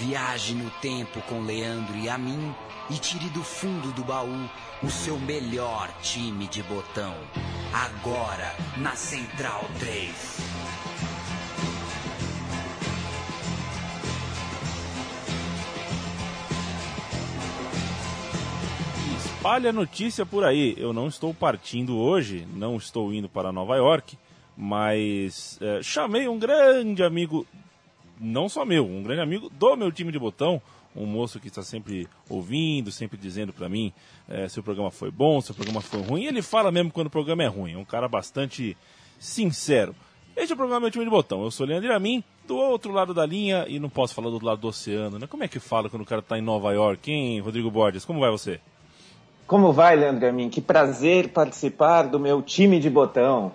Viaje no tempo com Leandro e a mim e tire do fundo do baú o seu melhor time de botão. Agora na Central 3. Espalha notícia por aí. Eu não estou partindo hoje, não estou indo para Nova York, mas é, chamei um grande amigo, não só meu, um grande amigo do meu time de botão, um moço que está sempre ouvindo, sempre dizendo para mim é, se o programa foi bom, se o programa foi ruim. Ele fala mesmo quando o programa é ruim, é um cara bastante sincero. Este é o programa Meu Time de Botão. Eu sou Leandro Amin, do outro lado da linha, e não posso falar do outro lado do oceano, né? Como é que fala quando o cara está em Nova York, hein, Rodrigo Borges? Como vai você? Como vai, Leandro Amin? Que prazer participar do meu time de botão.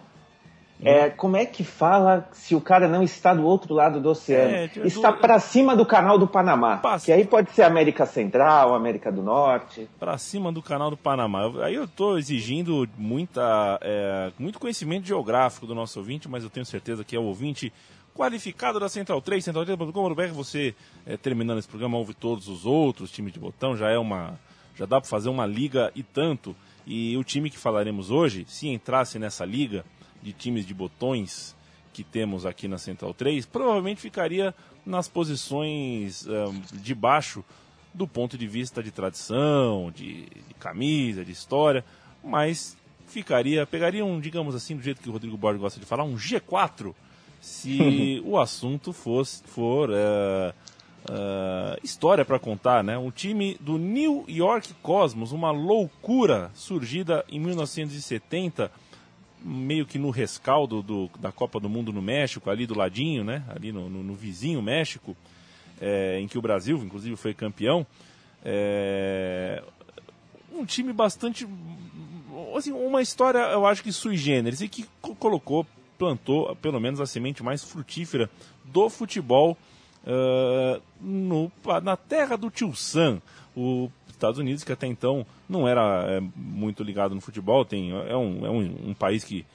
É, como é que fala se o cara não está do outro lado do oceano? É, está do... para cima do canal do Panamá. Passa. Que aí pode ser América Central, América do Norte. Para cima do canal do Panamá. Aí eu estou exigindo muita, é, muito conhecimento geográfico do nosso ouvinte, mas eu tenho certeza que é o ouvinte qualificado da Central 3, central3.com.br. Você, é, terminando esse programa, ouve todos os outros times de botão. Já é uma já dá para fazer uma liga e tanto. E o time que falaremos hoje, se entrasse nessa liga de times de botões que temos aqui na Central 3, provavelmente ficaria nas posições um, de baixo do ponto de vista de tradição, de, de, camisa, de história, mas ficaria, pegaria um, digamos assim, do jeito que o Rodrigo Borges gosta de falar, um G4, se o assunto fosse, for uh, uh, história para contar, né? Um time do New York Cosmos, uma loucura surgida em 1970, meio que no rescaldo do, da Copa do Mundo no México, ali do ladinho, né? Ali no, no, no vizinho México, é, em que o Brasil, inclusive, foi campeão. É, um time bastante. Assim, uma história, eu acho que sui generis, e que colocou, plantou pelo menos a semente mais frutífera do futebol uh, no, na terra do tio Sam, os Estados Unidos, que até então não era é, muito ligado no futebol, tem, é, um, é um, um país que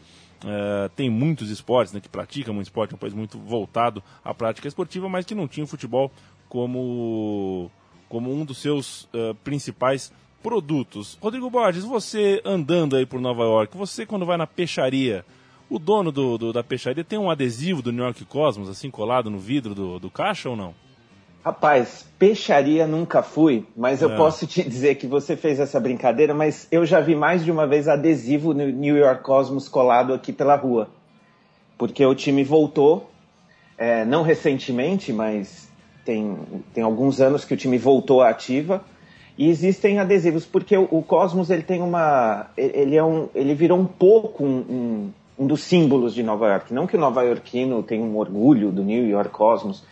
uh, tem muitos esportes, né, que pratica muito esporte, é um país muito voltado à prática esportiva, mas que não tinha o futebol como, como um dos seus uh, principais produtos. Rodrigo Borges, você andando aí por Nova York, você quando vai na peixaria, o dono do, do, da peixaria tem um adesivo do New York Cosmos, assim, colado no vidro do, do caixa ou não? Rapaz, peixaria nunca fui, mas é. eu posso te dizer que você fez essa brincadeira, mas eu já vi mais de uma vez adesivo no New York Cosmos colado aqui pela rua. Porque o time voltou, é, não recentemente, mas tem, tem alguns anos que o time voltou à ativa. E existem adesivos, porque o, o Cosmos ele tem uma. Ele, é um, ele virou um pouco um, um um dos símbolos de Nova York. Não que o nova-iorquino tenha um orgulho do New York Cosmos,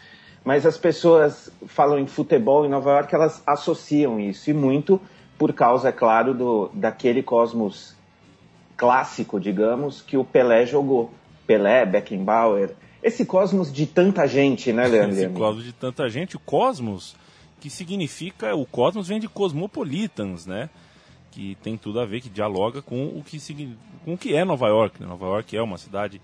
mas as pessoas falam em futebol em Nova York, elas associam isso, e muito por causa, é claro, do, daquele Cosmos clássico, digamos, que o Pelé jogou. Pelé, Beckenbauer, esse Cosmos de tanta gente, né, Leandro? esse Cosmos de tanta gente, o Cosmos, que significa, o Cosmos vem de Cosmopolitans, né? que tem tudo a ver, que dialoga com o que, com o que é Nova York. Né? Nova York é uma cidade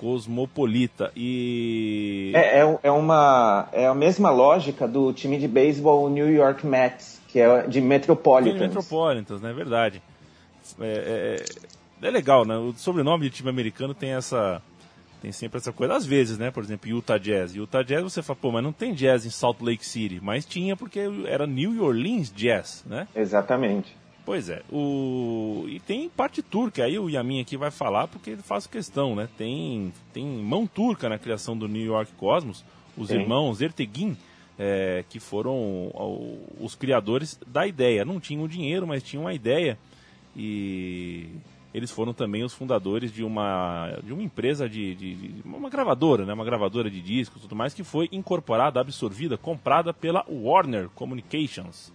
cosmopolita e é, é, é, uma é a mesma lógica do time de beisebol New York Mets que é de Metropolitans. De Metropolitans, né? Verdade. É, é, é, legal, né? O sobrenome de time americano tem essa tem sempre essa coisa. Às vezes, né? Por exemplo, Utah Jazz. Utah Jazz você fala, pô, mas não tem jazz em Salt Lake City. Mas tinha porque era New Orleans Jazz, né? Exatamente. Pois é. O... E tem parte turca, aí o Yamin aqui vai falar porque ele faz questão, né? Tem, tem mão turca na criação do New York Cosmos, os Sim. irmãos Erteguin, é, que foram os criadores da ideia. Não tinham dinheiro, mas tinham a ideia. E eles foram também os fundadores de uma, de uma empresa de, de, de, uma gravadora, né? uma gravadora de discos e tudo mais, que foi incorporada, absorvida, comprada pela Warner Communications.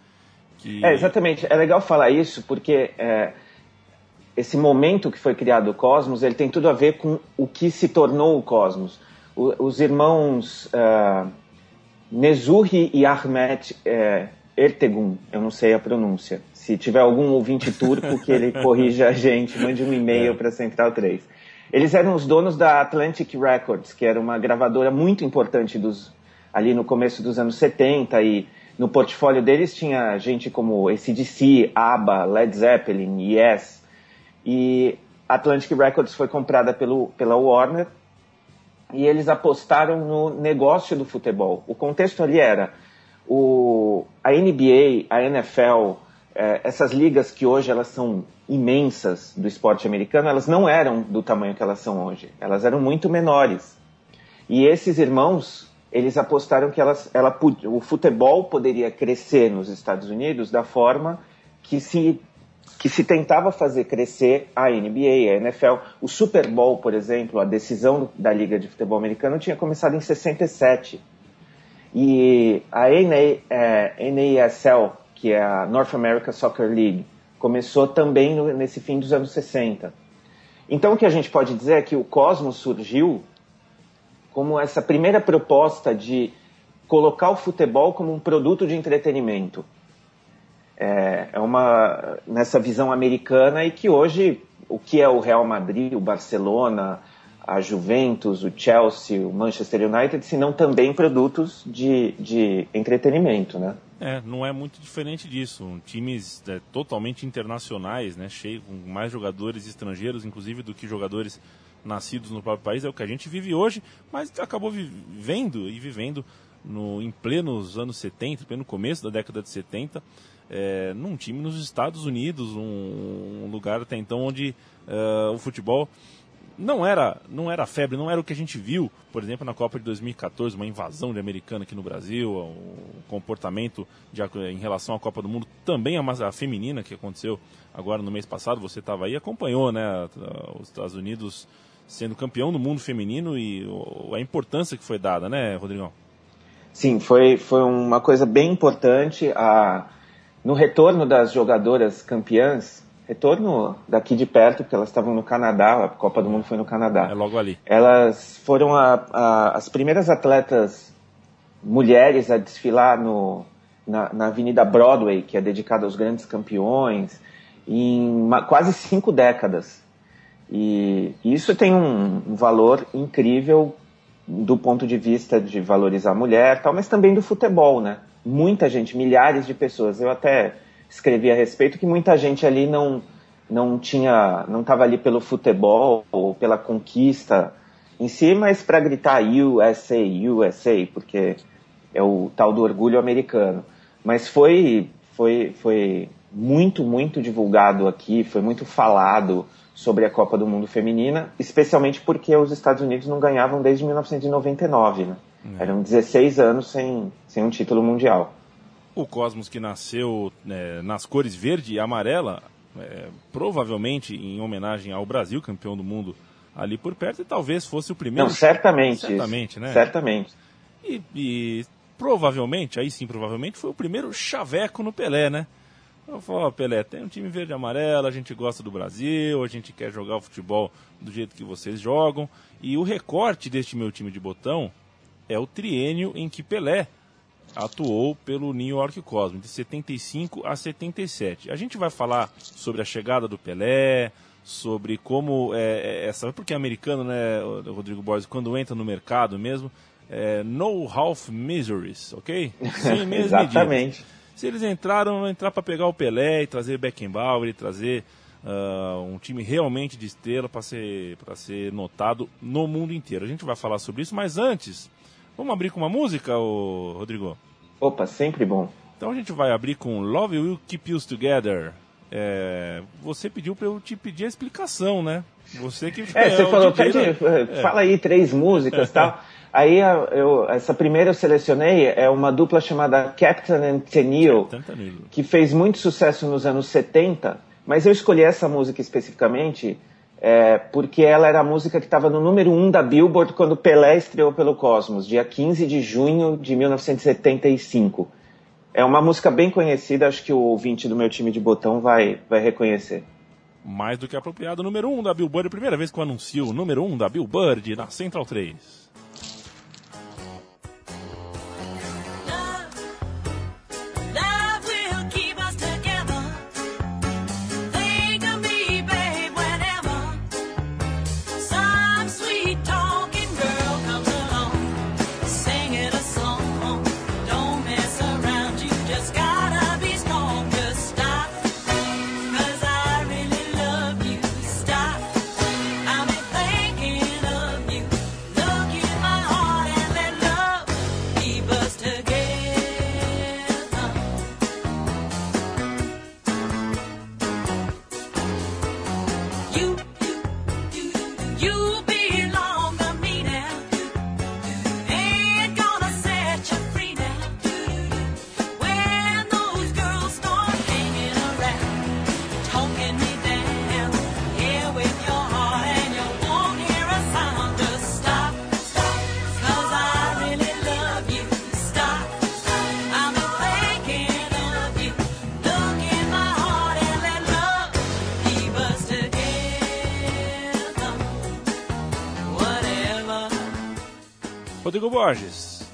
Que... É, exatamente. É legal falar isso porque é, esse momento que foi criado o Cosmos, ele tem tudo a ver com o que se tornou o Cosmos. O, os irmãos uh, Nezuri e Ahmet uh, Ertegun, eu não sei a pronúncia. Se tiver algum ouvinte turco que ele corrija a gente, mande um e-mail é. para Central 3. Eles eram os donos da Atlantic Records, que era uma gravadora muito importante dos ali no começo dos anos 70 e no portfólio deles tinha gente como ACDC, ABBA, Led Zeppelin, Yes. E Atlantic Records foi comprada pelo, pela Warner e eles apostaram no negócio do futebol. O contexto ali era o, a NBA, a NFL, eh, essas ligas que hoje elas são imensas do esporte americano, elas não eram do tamanho que elas são hoje. Elas eram muito menores. E esses irmãos, eles apostaram que elas, ela, o futebol poderia crescer nos Estados Unidos da forma que se que se tentava fazer crescer a NBA, a NFL. O Super Bowl, por exemplo, a decisão da Liga de Futebol Americano tinha começado em 67. E a NA, é, NASL, que é a North America Soccer League, começou também nesse fim dos anos 60. Então o que a gente pode dizer é que o Cosmos surgiu como essa primeira proposta de colocar o futebol como um produto de entretenimento é, é uma nessa visão americana e que hoje o que é o Real Madrid, o Barcelona, a Juventus, o Chelsea, o Manchester United, se não também produtos de, de entretenimento, né? É, não é muito diferente disso. Times é, totalmente internacionais, né, cheio com mais jogadores estrangeiros, inclusive do que jogadores nascidos no próprio país, é o que a gente vive hoje, mas acabou vivendo e vivendo no, em plenos anos 70, pleno começo da década de 70, é, num time nos Estados Unidos, um, um lugar até então onde uh, o futebol não era, não era febre, não era o que a gente viu, por exemplo, na Copa de 2014, uma invasão de americano aqui no Brasil, o comportamento de, em relação à Copa do Mundo, também a, a feminina que aconteceu agora no mês passado, você estava aí, acompanhou, né, os Estados Unidos sendo campeão do mundo feminino e a importância que foi dada, né, Rodrigão? Sim, foi, foi uma coisa bem importante. A, no retorno das jogadoras campeãs, retorno daqui de perto, porque elas estavam no Canadá, a Copa do Mundo foi no Canadá. É logo ali. Elas foram a, a, as primeiras atletas mulheres a desfilar no, na, na, Avenida Broadway, que é dedicada aos grandes campeões, em uma, quase cinco décadas. E isso tem um, valor incrível do ponto de vista de valorizar a mulher, tal, mas também do futebol, né? Muita gente, milhares de pessoas. Eu até escrevi a respeito que muita gente ali não não tinha, não estava ali pelo futebol ou pela conquista em si, mas para gritar USA, USA, porque é o tal do orgulho americano. Mas foi foi foi muito muito divulgado aqui, foi muito falado sobre a Copa do Mundo Feminina, especialmente porque os Estados Unidos não ganhavam desde 1999, né? É. Eram 16 anos sem, sem um título mundial. O Cosmos que nasceu né, nas cores verde e amarela, é, provavelmente em homenagem ao Brasil, campeão do mundo ali por perto, e talvez fosse o primeiro. Não, certamente. Certamente, isso. né? Certamente. E, e provavelmente, aí sim, provavelmente, foi o primeiro chaveco no Pelé, né? Eu falo, Pelé, tem um time verde e amarelo, a gente gosta do Brasil, a gente quer jogar o futebol do jeito que vocês jogam. E o recorte deste meu time de botão é o triênio em que Pelé atuou pelo New York Cosmos, de 75 a 77. A gente vai falar sobre a chegada do Pelé, sobre como é, é essa. Porque é americano, né, Rodrigo Borges, quando entra no mercado mesmo, é, no half miseries, ok? Sem Exatamente. Medidas. Se eles entraram, entrar para pegar o Pelé e trazer Beckenbauer e trazer uh, um time realmente de estrela para ser, ser notado no mundo inteiro. A gente vai falar sobre isso, mas antes, vamos abrir com uma música, ô, Rodrigo? Opa, sempre bom. Então a gente vai abrir com Love Will Keep Us Together. É, você pediu para eu te pedir a explicação, né? Você que é, é você falou, pede, é. fala aí três músicas, tal. Aí eu, essa primeira eu selecionei é uma dupla chamada Captain and Tennille, que fez muito sucesso nos anos 70, mas eu escolhi essa música especificamente é, porque ela era a música que estava no número 1 um da Billboard quando Pelé estreou pelo Cosmos, dia 15 de junho de 1975. É uma música bem conhecida, acho que o ouvinte do meu time de botão vai, vai reconhecer. Mais do que apropriado, número 1 um da Billboard, primeira vez que eu anuncio o número 1 um da Billboard na Central 3. Rodrigo Borges.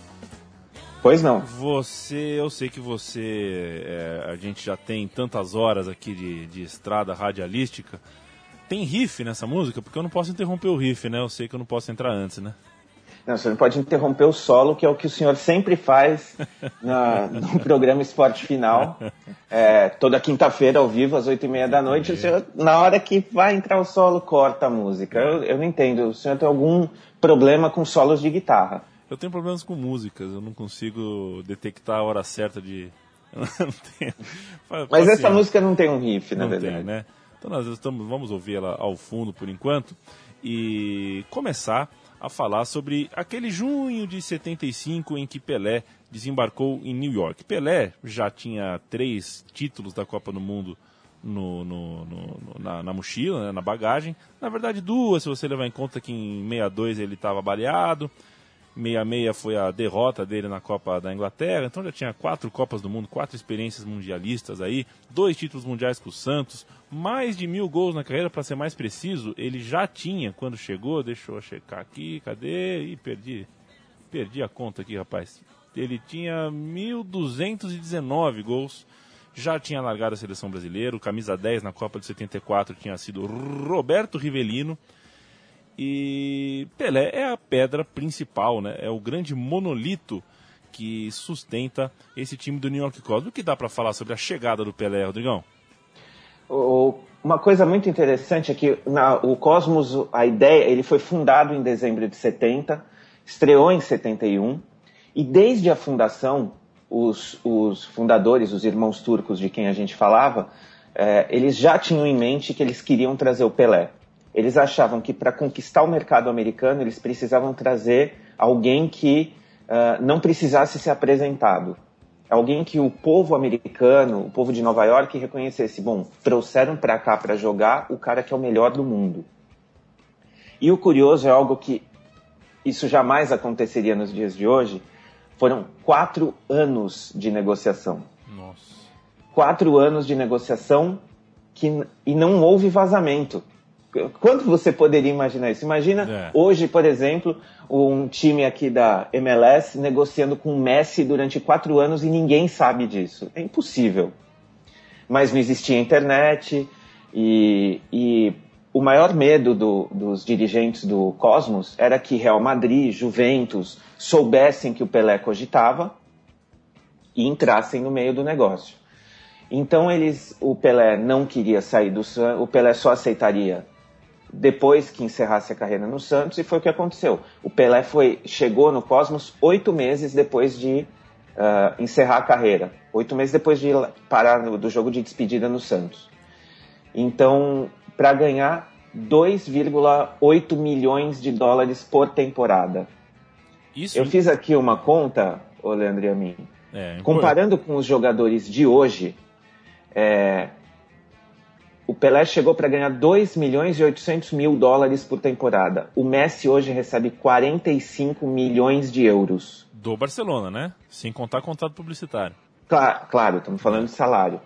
Pois não. Você, eu sei que você, é, a gente já tem tantas horas aqui de, de estrada radialística. Tem riff nessa música? Porque eu não posso interromper o riff, né? Eu sei que eu não posso entrar antes, né? Não, você não pode interromper o solo, que é o que o senhor sempre faz na, no programa Esporte Final. É, toda quinta-feira, ao vivo, às oito e meia da noite, o senhor, na hora que vai entrar o solo, corta a música. Eu, eu não entendo. O senhor tem algum problema com solos de guitarra? Eu tenho problemas com músicas, eu não consigo detectar a hora certa de. Mas essa música não tem um riff, na não verdade. Tem, né? Então nós estamos, vamos ouvir ela ao fundo por enquanto e começar a falar sobre aquele junho de 75 em que Pelé desembarcou em New York. Pelé já tinha três títulos da Copa do Mundo no, no, no, na, na, mochila, né, na bagagem. Na verdade, duas, se você levar em conta que em 62 ele estava baleado. 66 foi a derrota dele na Copa da Inglaterra, então já tinha quatro Copas do Mundo, quatro experiências mundialistas aí, dois títulos mundiais com o Santos, mais de mil gols na carreira, para ser mais preciso, ele já tinha quando chegou, deixa eu checar aqui, cadê? Ih, perdi, perdi a conta aqui, rapaz. Ele tinha 1.219 gols, já tinha largado a seleção brasileira, o camisa 10 na Copa de 74 tinha sido Roberto Rivelino, e Pelé é a pedra principal, né? É o grande monolito que sustenta esse time do New York Cosmos. O que dá para falar sobre a chegada do Pelé, Rodrigão? Uma coisa muito interessante é que na, o Cosmos, a ideia, ele foi fundado em dezembro de 70, estreou em 71, e desde a fundação, os, os fundadores, os irmãos turcos de quem a gente falava, é, eles já tinham em mente que eles queriam trazer o Pelé. Eles achavam que para conquistar o mercado americano eles precisavam trazer alguém que uh, não precisasse ser apresentado. Alguém que o povo americano, o povo de Nova York, reconhecesse: bom, trouxeram para cá para jogar o cara que é o melhor do mundo. E o curioso é algo que isso jamais aconteceria nos dias de hoje. Foram quatro anos de negociação. Nossa. Quatro anos de negociação que, e não houve vazamento. Quanto você poderia imaginar isso? Imagina é. hoje, por exemplo, um time aqui da MLS negociando com o Messi durante quatro anos e ninguém sabe disso. É impossível. Mas não existia internet e, e o maior medo do, dos dirigentes do Cosmos era que Real Madrid, Juventus soubessem que o Pelé cogitava e entrassem no meio do negócio. Então eles, o Pelé não queria sair do o Pelé só aceitaria depois que encerrasse a carreira no Santos, e foi o que aconteceu. O Pelé foi, chegou no Cosmos oito meses depois de uh, encerrar a carreira, oito meses depois de parar no, do jogo de despedida no Santos. Então, para ganhar 2,8 milhões de dólares por temporada. Isso... Eu fiz aqui uma conta, ô Leandro e a mim. É, comparando com os jogadores de hoje, é, o Pelé chegou para ganhar 2 milhões e 800 mil dólares por temporada. O Messi hoje recebe 45 milhões de euros. Do Barcelona, né? Sem contar contrato publicitário. Claro, claro estamos falando de salário.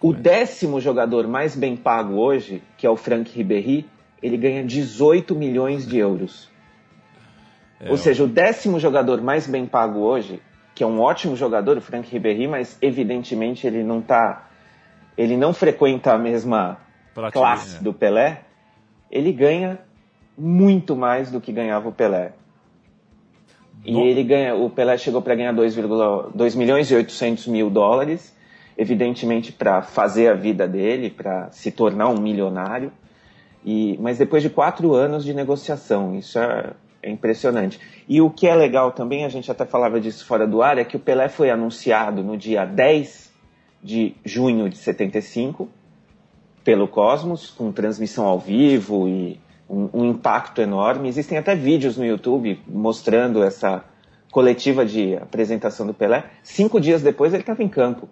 o décimo jogador mais bem pago hoje, que é o Frank Ribéry, ele ganha 18 milhões de euros. É, Ou seja, o décimo jogador mais bem pago hoje, que é um ótimo jogador, o Frank Ribéry, mas evidentemente ele não está ele não frequenta a mesma classe é. do Pelé, ele ganha muito mais do que ganhava o Pelé. E Bom. ele ganha, o Pelé chegou para ganhar 2, milhões e 800 mil dólares, evidentemente para fazer a vida dele, para se tornar um milionário. E, mas depois de quatro anos de negociação, isso é, é impressionante. E o que é legal também, a gente até falava disso fora do ar, é que o Pelé foi anunciado no dia 10 de junho de 75 pelo Cosmos, com transmissão ao vivo e um, um, impacto enorme. Existem até vídeos no YouTube mostrando essa coletiva de apresentação do Pelé. Cinco dias depois ele estava em campo.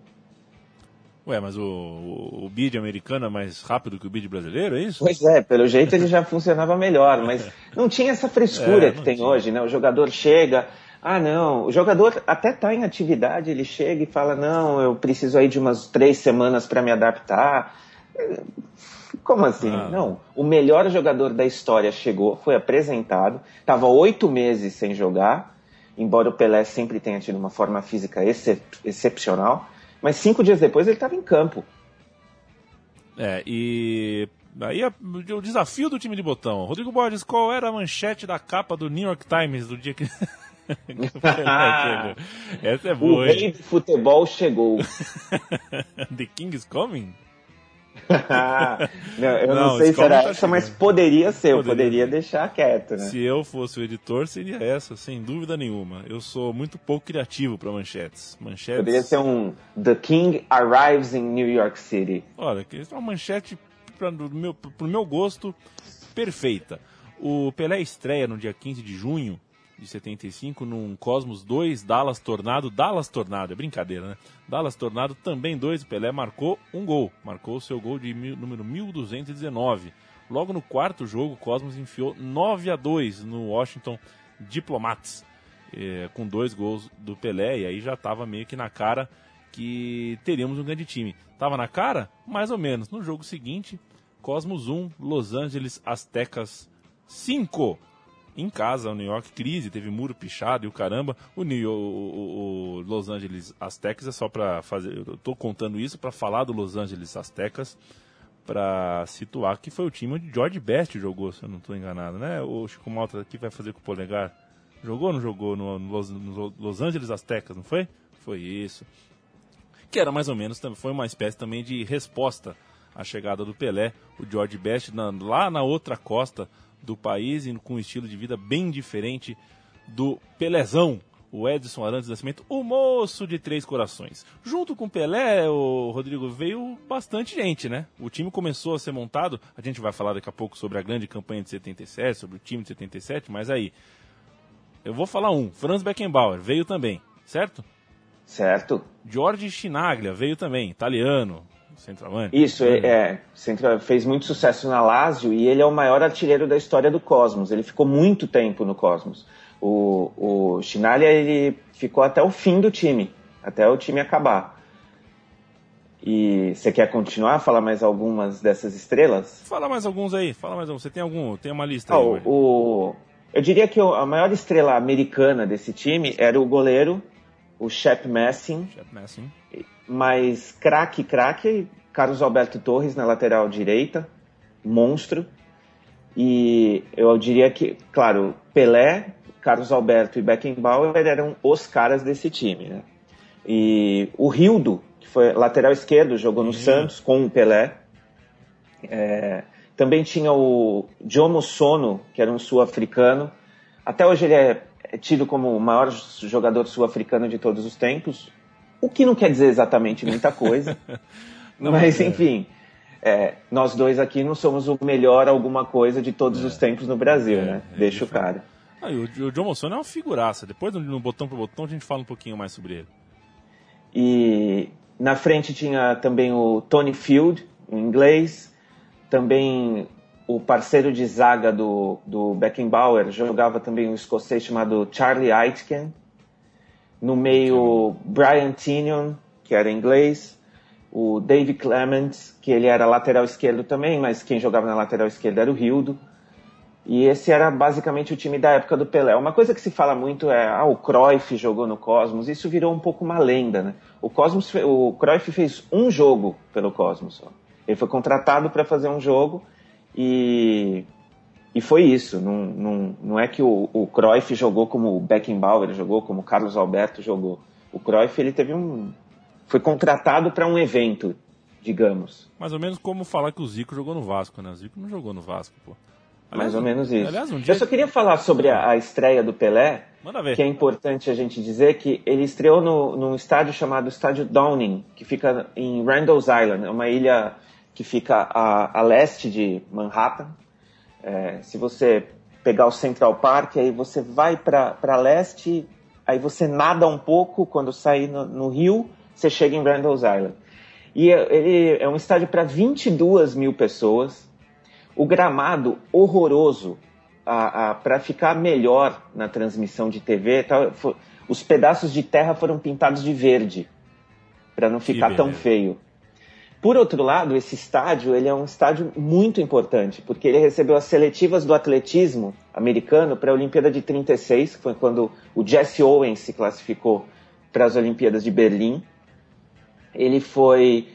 Ué, mas o, o, o bid americano é mais rápido que o bid brasileiro, é isso? Pois é, pelo jeito ele já funcionava melhor, mas não tinha essa frescura é, que tem tinha. hoje, né? O jogador chega, ah, não, o jogador até está em atividade, ele chega e fala, não, eu preciso aí de umas três semanas para me adaptar. Como assim? Ah. Não, o melhor jogador da história chegou, foi apresentado, estava oito meses sem jogar, embora o Pelé sempre tenha tido uma forma física excep excepcional. Mas cinco dias depois ele estava em campo. É, e aí o desafio do time de botão. Rodrigo Borges, qual era a manchete da capa do New York Times do dia que. Essa é boa. O rei do futebol chegou. The King is coming? não, eu não, não sei se era tá essa, mas poderia ser, poderia. eu poderia deixar quieto, né? Se eu fosse o editor, seria essa, sem dúvida nenhuma. Eu sou muito pouco criativo para manchetes. manchetes. Poderia ser um The King Arrives in New York City. Olha, é uma manchete para o meu, pro meu gosto perfeita. O Pelé estreia no dia 15 de junho de 75 num Cosmos 2, Dallas Tornado, Dallas Tornado, é brincadeira, né? Dallas Tornado também 2, Pelé marcou um gol, marcou o seu gol de mil, número 1219. Logo no quarto jogo, Cosmos enfiou 9 a 2 no Washington Diplomats, é, com dois gols do Pelé, e aí já estava meio que na cara que teríamos um grande time. Tava na cara? Mais ou menos. No jogo seguinte, Cosmos 1, Los Angeles Aztecas 5 em casa, o New York crise, teve muro pichado e o caramba. O, New, o, o, o Los Angeles Aztecas é só para fazer. Eu tô contando isso para falar do Los Angeles Aztecas, para situar que foi o time onde George Best jogou, se eu não estou enganado, né? O Chico Malta aqui vai fazer com o polegar. Jogou ou não jogou no, no, Los, no Los Angeles Aztecas, não foi? Foi isso. Que era mais ou menos, foi uma espécie também de resposta à chegada do Pelé, o George Best, na, lá na outra costa do país e com um estilo de vida bem diferente do Pelezão, o Edson Arantes Nascimento, o moço de três corações. Junto com o Pelé, o Rodrigo, veio bastante gente, né? O time começou a ser montado, a gente vai falar daqui a pouco sobre a grande campanha de 77, sobre o time de 77, mas aí, eu vou falar um, Franz Beckenbauer veio também, certo? Certo. George Chinaglia veio também, italiano, centroavante. Isso, é, é centro, fez muito sucesso na Lazio e ele é o maior artilheiro da história do Cosmos. Ele ficou muito tempo no Cosmos. O, o Chinaglia, ele ficou até o fim do time, até o time acabar. E você quer continuar a falar mais algumas dessas estrelas? Fala mais alguns aí, fala mais alguns. Você tem algum, tem uma lista ah, aí? O, eu diria que a maior estrela americana desse time era o goleiro, o Shep Messing. Shep Messing mas craque, craque, Carlos Alberto Torres na lateral direita, monstro. E eu diria que, claro, Pelé, Carlos Alberto e Beckenbauer eram os caras desse time, né? E o Rildo, que foi lateral esquerdo, jogou no uhum. Santos com o Pelé. É, também tinha o Jomo Sono, que era um sul-africano. Até hoje ele é, é tido como o maior jogador sul-africano de todos os tempos. O que não quer dizer exatamente muita coisa. mas, é. enfim, é, nós dois aqui não somos o melhor alguma coisa de todos é. os tempos no Brasil, é, né? É Deixa o cara. Ah, o, o John Mossone é uma figuraça. Depois, no botão por botão, a gente fala um pouquinho mais sobre ele. E na frente tinha também o Tony Field, em inglês. Também o parceiro de zaga do, do Beckenbauer jogava também um escocês chamado Charlie Aitken no meio, Brian Tinion, que era inglês. O Dave Clements, que ele era lateral esquerdo também, mas quem jogava na lateral esquerda era o Rildo. E esse era basicamente o time da época do Pelé. Uma coisa que se fala muito é, ah, o Cruyff jogou no Cosmos. Isso virou um pouco uma lenda, né? O Cosmos, o Cruyff fez um jogo pelo Cosmos. Ele foi contratado para fazer um jogo e e foi isso. Não, não, não é que o, o Cruyff jogou como o Beckenbauer jogou, como o Carlos Alberto jogou. O Cruyff ele teve um, foi contratado para um evento, digamos. Mais ou menos como falar que o Zico jogou no Vasco, né? O Zico não jogou no Vasco, pô. Aliás, Mais ou menos isso. Aliás, um dia... Eu só queria falar sobre a, a estreia do Pelé, que é importante a gente dizer que ele estreou no, num estádio chamado Estádio Downing, que fica em Randall's Island, é uma ilha que fica a, a leste de Manhattan, é, se você pegar o Central Park, aí você vai para leste, aí você nada um pouco, quando sair no, no rio, você chega em Randall's Island. E é, ele é um estádio para 22 mil pessoas. O gramado horroroso, para ficar melhor na transmissão de TV, tal, for, os pedaços de terra foram pintados de verde, para não ficar tão feio. Por outro lado, esse estádio ele é um estádio muito importante, porque ele recebeu as seletivas do atletismo americano para a Olimpíada de 36, que foi quando o Jesse Owens se classificou para as Olimpíadas de Berlim. Ele foi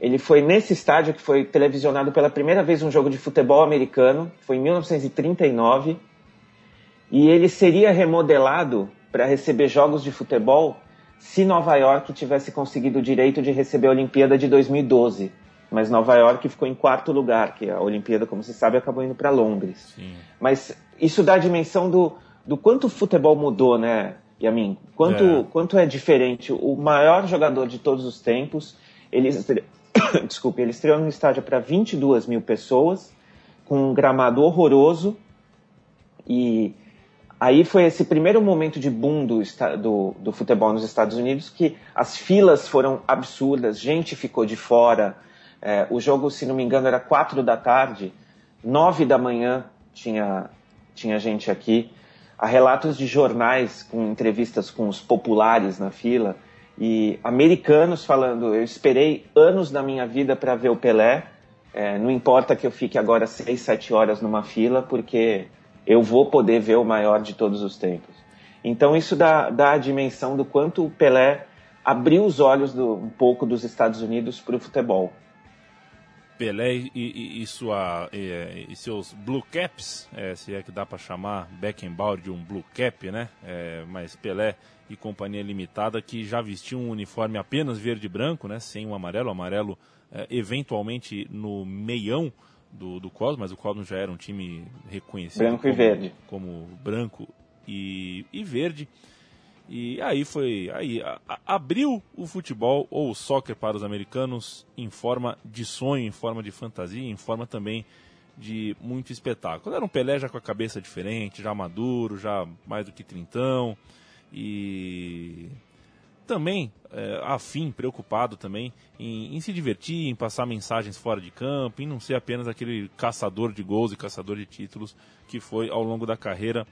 ele foi nesse estádio que foi televisionado pela primeira vez um jogo de futebol americano, foi em 1939, e ele seria remodelado para receber jogos de futebol se Nova York tivesse conseguido o direito de receber a Olimpíada de 2012. Mas Nova York ficou em quarto lugar, que a Olimpíada, como se sabe, acabou indo para Londres. Sim. Mas isso dá a dimensão do, do quanto o futebol mudou, né, Yamin? Quanto é. quanto é diferente. O maior jogador de todos os tempos, ele, desculpe, ele estreou no estádio para 22 mil pessoas, com um gramado horroroso e Aí foi esse primeiro momento de boom do, do, do, futebol nos Estados Unidos que as filas foram absurdas, gente ficou de fora. É, o jogo, se não me engano, era quatro da tarde, nove da manhã tinha, tinha gente aqui. Há relatos de jornais com entrevistas com os populares na fila e americanos falando: eu esperei anos da minha vida para ver o Pelé. É, não importa que eu fique agora seis, sete horas numa fila, porque eu vou poder ver o maior de todos os tempos. Então isso dá, dá a dimensão do quanto o Pelé abriu os olhos do, um pouco dos Estados Unidos para o futebol. Pelé e, e, e, sua, e, e, seus blue caps, é, se é que dá para chamar Beckenbauer de um blue cap, né? É, mas Pelé e companhia limitada que já vestiam um uniforme apenas verde e branco, né? Sem o amarelo, o amarelo é, eventualmente no meião do, do Cosmos, mas o Cosmos já era um time reconhecido. Branco como, e verde. Como branco e, e verde. E aí foi. Aí a, a, abriu o futebol ou o soccer para os americanos em forma de sonho, em forma de fantasia, em forma também de muito espetáculo. Era um Pelé já com a cabeça diferente, já maduro, já mais do que trintão. E também é, afim, preocupado também em, em, se divertir, em passar mensagens fora de campo, em não ser apenas aquele caçador de gols e caçador de títulos que foi ao longo da carreira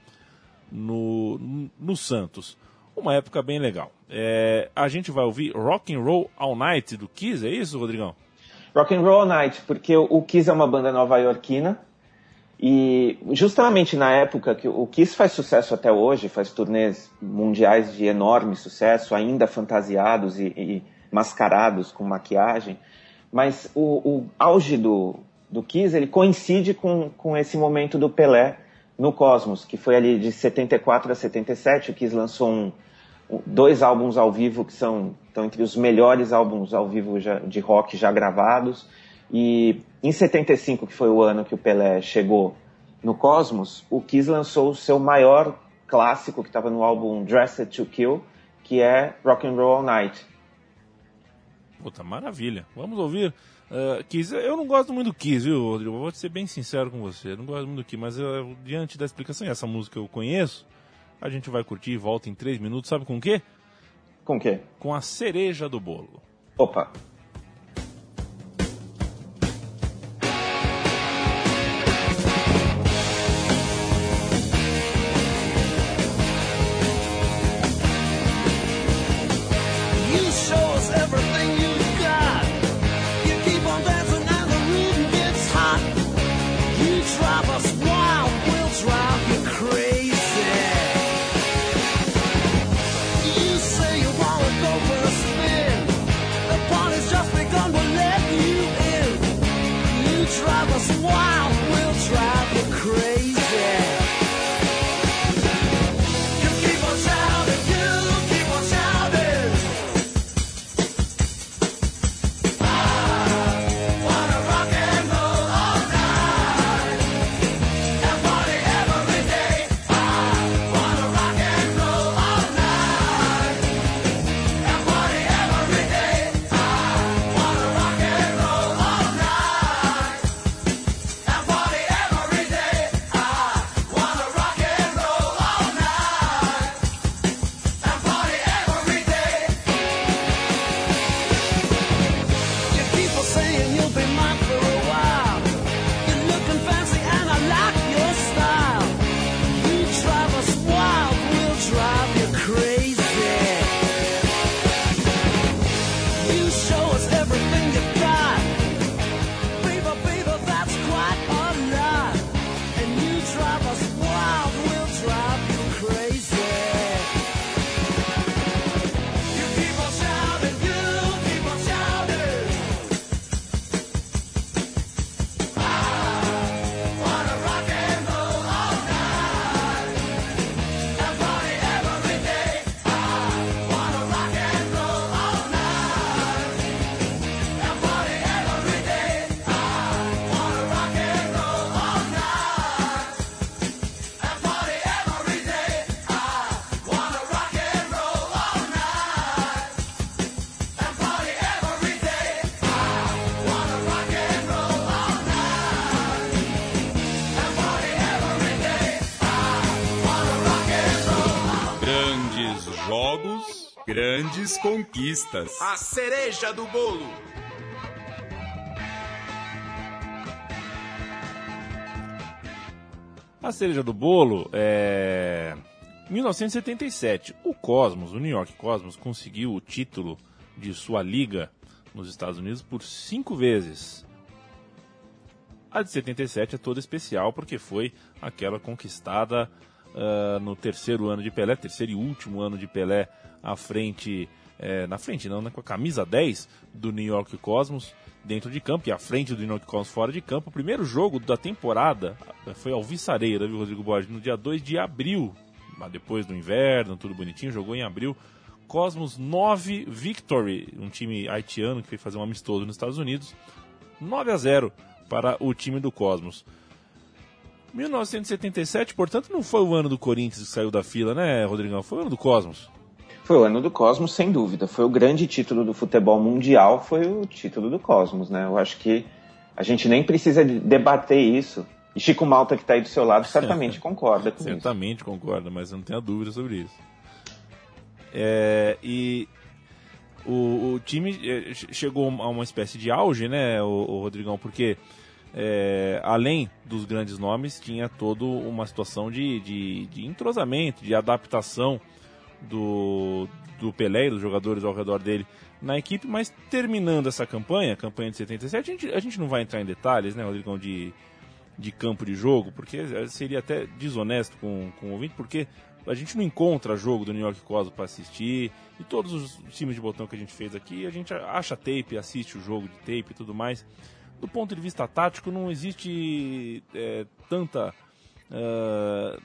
no, no Santos. Uma época bem legal. É, a gente vai ouvir Rock and Roll All Night do Kiss, é isso, Rodrigão? Rock and Roll All Night, porque o Kiss é uma banda nova-iorquina e justamente na época que o Kiss faz sucesso até hoje, faz turnês mundiais de enorme sucesso, ainda fantasiados e, e mascarados com maquiagem, mas o, o, auge do, do Kiss ele coincide com, com esse momento do Pelé no Cosmos, que foi ali de 74 a 77. O Kiss lançou um, dois álbuns ao vivo que são estão entre os melhores álbuns ao vivo já, de rock já gravados. E em 75, que foi o ano que o Pelé chegou no Cosmos, o Kiss lançou o seu maior clássico, que estava no álbum Dressed to Kill, que é Rock and Roll All Night. Puta, maravilha. Vamos ouvir. Uh, Kiss, eu não gosto muito do Kiss, viu, Rodrigo? Vou ser bem sincero com você. Eu não gosto muito do Kiss, mas eu, diante da explicação, e essa música eu conheço, a gente vai curtir e volta em três minutos. Sabe com o quê? Com o quê? Com a cereja do bolo. Opa! Grandes conquistas. A cereja do bolo. A cereja do bolo é 1977. O Cosmos, o New York Cosmos, conseguiu o título de sua liga nos Estados Unidos por cinco vezes. A de 77 é toda especial porque foi aquela conquistada uh, no terceiro ano de Pelé, terceiro e último ano de Pelé à frente, é, na frente não, né, com a camisa 10 do New York Cosmos dentro de campo e à frente do New York Cosmos fora de campo. O primeiro jogo da temporada foi ao Vissareira, viu, Rodrigo Borges, no dia 2 de abril, depois do inverno, tudo bonitinho, jogou em abril. Cosmos 9 Victory, um time haitiano que foi fazer um amistoso nos Estados Unidos. 9 a 0 para o time do Cosmos. 1977, portanto, não foi o ano do Corinthians que saiu da fila, né, Rodrigão? Foi o ano do Cosmos. Foi o ano do Cosmos, sem dúvida. Foi o grande título do futebol mundial, foi o título do Cosmos, né? Eu acho que a gente nem precisa debater isso. E Chico Malta, que está aí do seu lado, certamente concorda com certamente isso. Certamente concorda, mas eu não tenho dúvida sobre isso. É, e o, o, time é, chegou a uma espécie de auge, né, o, o Rodrigão, porque é, além dos grandes nomes, tinha toda uma situação de, de, de, entrosamento, de adaptação do, do Pelé e dos jogadores ao redor dele na equipe, mas terminando essa campanha, campanha de 77, a gente, a gente não vai entrar em detalhes, né, Rodrigão, de, de campo de jogo, porque seria até desonesto com, com o ouvinte, porque a gente não encontra jogo do New York Cosmos para assistir, e todos os times de botão que a gente fez aqui, a gente acha tape, assiste o jogo de tape e tudo mais do ponto de vista tático, não existe é, tanta. Uh,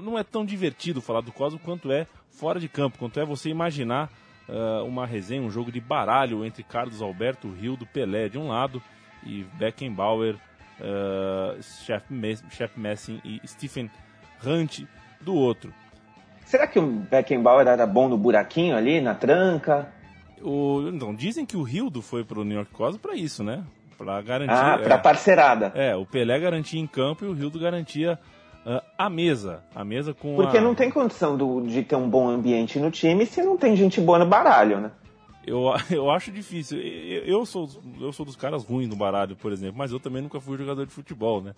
não é tão divertido falar do Cosmo quanto é fora de campo, quanto é você imaginar uh, uma resenha, um jogo de baralho entre Carlos Alberto Rio do Pelé de um lado e Beckenbauer, uh, Chef Messing e Stephen Hunt do outro. Será que o Beckenbauer era bom no buraquinho ali, na tranca? O, então, dizem que o Rildo foi para o New York Cosmos para isso, né? para garantir. Ah, para é, parcerada. É, o Pelé garantia em campo e o Rildo garantia uh, a mesa. A mesa com Porque a... não tem condição do, de ter um bom ambiente no time se não tem gente boa no baralho, né? Eu, eu acho difícil. Eu, eu, sou, eu sou dos caras ruins no baralho, por exemplo, mas eu também nunca fui jogador de futebol, né?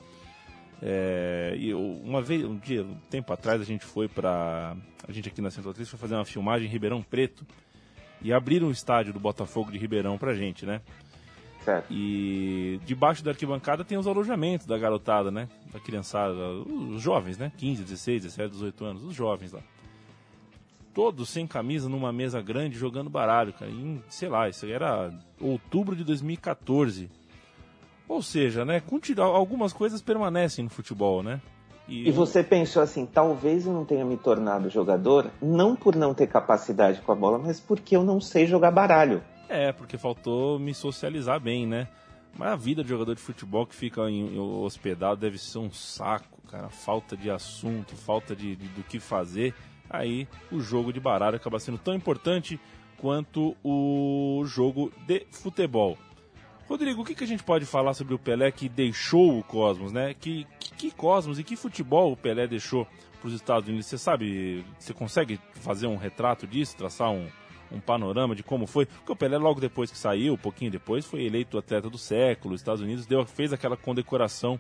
É, eu, uma vez, um dia, um tempo atrás, a gente foi para A gente aqui na Central 3 foi fazer uma filmagem em Ribeirão Preto e abriram o estádio do Botafogo de Ribeirão pra gente, né? Certo. E debaixo da arquibancada tem os alojamentos da garotada, né? Da criançada, os jovens, né? 15, 16, 17, 18 anos, os jovens lá. Todos sem camisa numa mesa grande jogando baralho, cara. Em, sei lá, isso era outubro de 2014. Ou seja, né? Algumas coisas permanecem no futebol, né? E, e você pensou assim, talvez eu não tenha me tornado jogador, não por não ter capacidade com a bola, mas porque eu não sei jogar baralho. É, porque faltou me socializar bem, né? Mas a vida de jogador de futebol que fica em, em hospedado deve ser um saco, cara. Falta de assunto, falta de, de, do que fazer. Aí o jogo de baralho acaba sendo tão importante quanto o jogo de futebol. Rodrigo, o que, que a gente pode falar sobre o Pelé que deixou o Cosmos, né? Que, que, que Cosmos e que futebol o Pelé deixou para os Estados Unidos? Você sabe, você consegue fazer um retrato disso, traçar um, um panorama de como foi. Porque o Pelé, logo depois que saiu, um pouquinho depois, foi eleito atleta do século. Os Estados Unidos deu, fez aquela condecoração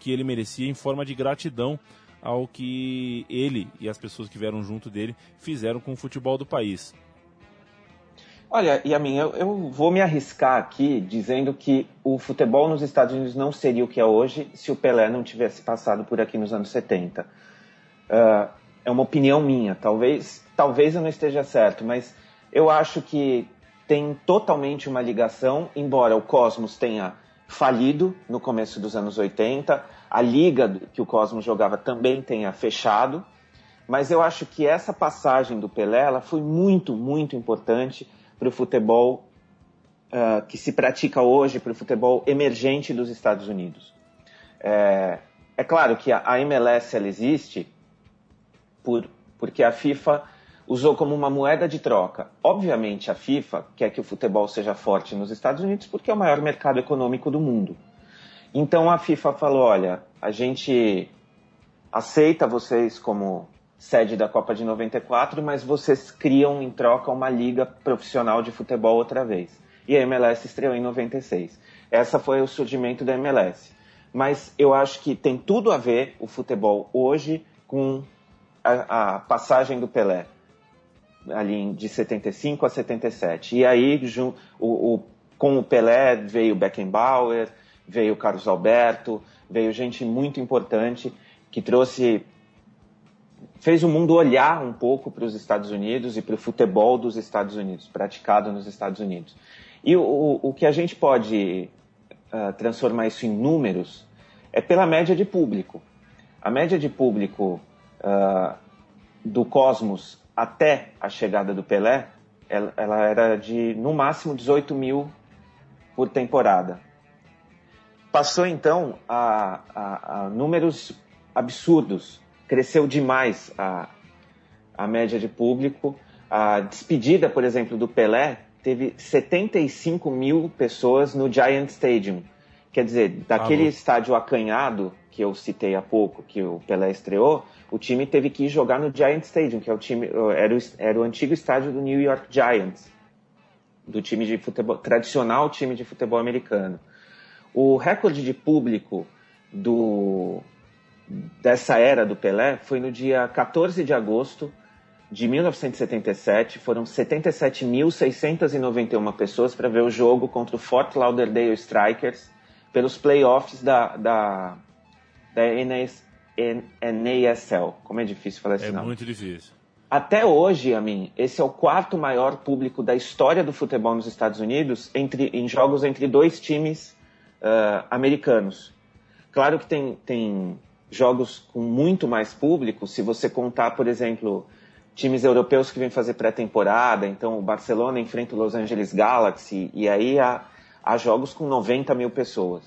que ele merecia em forma de gratidão ao que ele e as pessoas que vieram junto dele fizeram com o futebol do país. Olha, a mim, eu, eu, vou me arriscar aqui dizendo que o futebol nos Estados Unidos não seria o que é hoje se o Pelé não tivesse passado por aqui nos anos 70. Uh, ah, é uma opinião minha, talvez, talvez eu não esteja certo, mas eu acho que tem totalmente uma ligação, embora o Cosmos tenha falido no começo dos anos 80, a liga que o Cosmos jogava também tenha fechado, mas eu acho que essa passagem do Pelé ela foi muito, muito importante para o futebol uh, que se pratica hoje, para o futebol emergente dos Estados Unidos. É, é claro que a, MLS ela existe por, porque a FIFA usou como uma moeda de troca. Obviamente, a FIFA quer que o futebol seja forte nos Estados Unidos porque é o maior mercado econômico do mundo. Então a FIFA falou: olha, a gente aceita vocês como sede da Copa de 94, mas vocês criam em troca uma liga profissional de futebol outra vez. E a MLS estreou em 96. Essa foi o surgimento da MLS. Mas eu acho que tem tudo a ver o futebol hoje com a, a passagem do Pelé, ali de 75 a 77. E aí, o, o, com o Pelé veio Beckenbauer, veio Carlos Alberto, veio gente muito importante que trouxe fez o mundo olhar um pouco para os Estados Unidos e para o futebol dos Estados Unidos, praticado nos Estados Unidos. E o, o que a gente pode uh, transformar isso em números é pela média de público. A média de público uh, do Cosmos até a chegada do Pelé, ela, ela era de no máximo 18 mil por temporada. Passou então a, a, a números absurdos cresceu demais a, a média de público. A despedida, por exemplo, do Pelé teve 75 mil pessoas no Giant Stadium. Quer dizer, daquele ah, estádio acanhado que eu citei há pouco, que o Pelé estreou, o time teve que ir jogar no Giant Stadium, que é o time, era o, era o antigo estádio do New York Giants, do time de futebol, tradicional time de futebol americano. O recorde de público do, dessa era do Pelé foi no dia 14 de agosto de 1977. Foram 77.691 pessoas para ver o jogo contra o Fort Lauderdale Strikers pelos playoffs da, da, da NAS, NASL. Como é difícil falar esse é nome. É muito difícil. Até hoje, a mim, esse é o quarto maior público da história do futebol nos Estados Unidos entre, em jogos entre dois times uh, americanos. Claro que tem, tem jogos com muito mais público, se você contar, por exemplo, times europeus que vêm fazer pré-temporada, então o Barcelona enfrenta o Los Angeles Galaxy, e aí há, há jogos com 90 mil pessoas.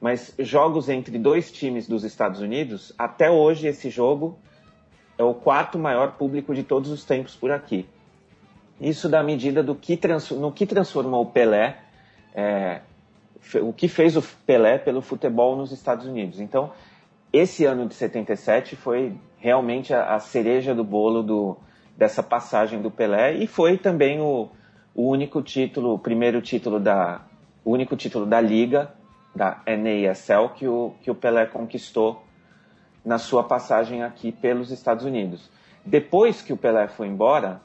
Mas jogos entre dois times dos Estados Unidos, até hoje esse jogo é o quarto maior público de todos os tempos por aqui. Isso dá medida do que no que transformou o Pelé, é, o que fez o Pelé pelo futebol nos Estados Unidos. Então, esse ano de 77 foi realmente a, a cereja do bolo do, dessa passagem do Pelé e foi também o, o único título, o primeiro título da, o único título da liga da NASL que o, que o Pelé conquistou na sua passagem aqui pelos Estados Unidos. Depois que o Pelé foi embora,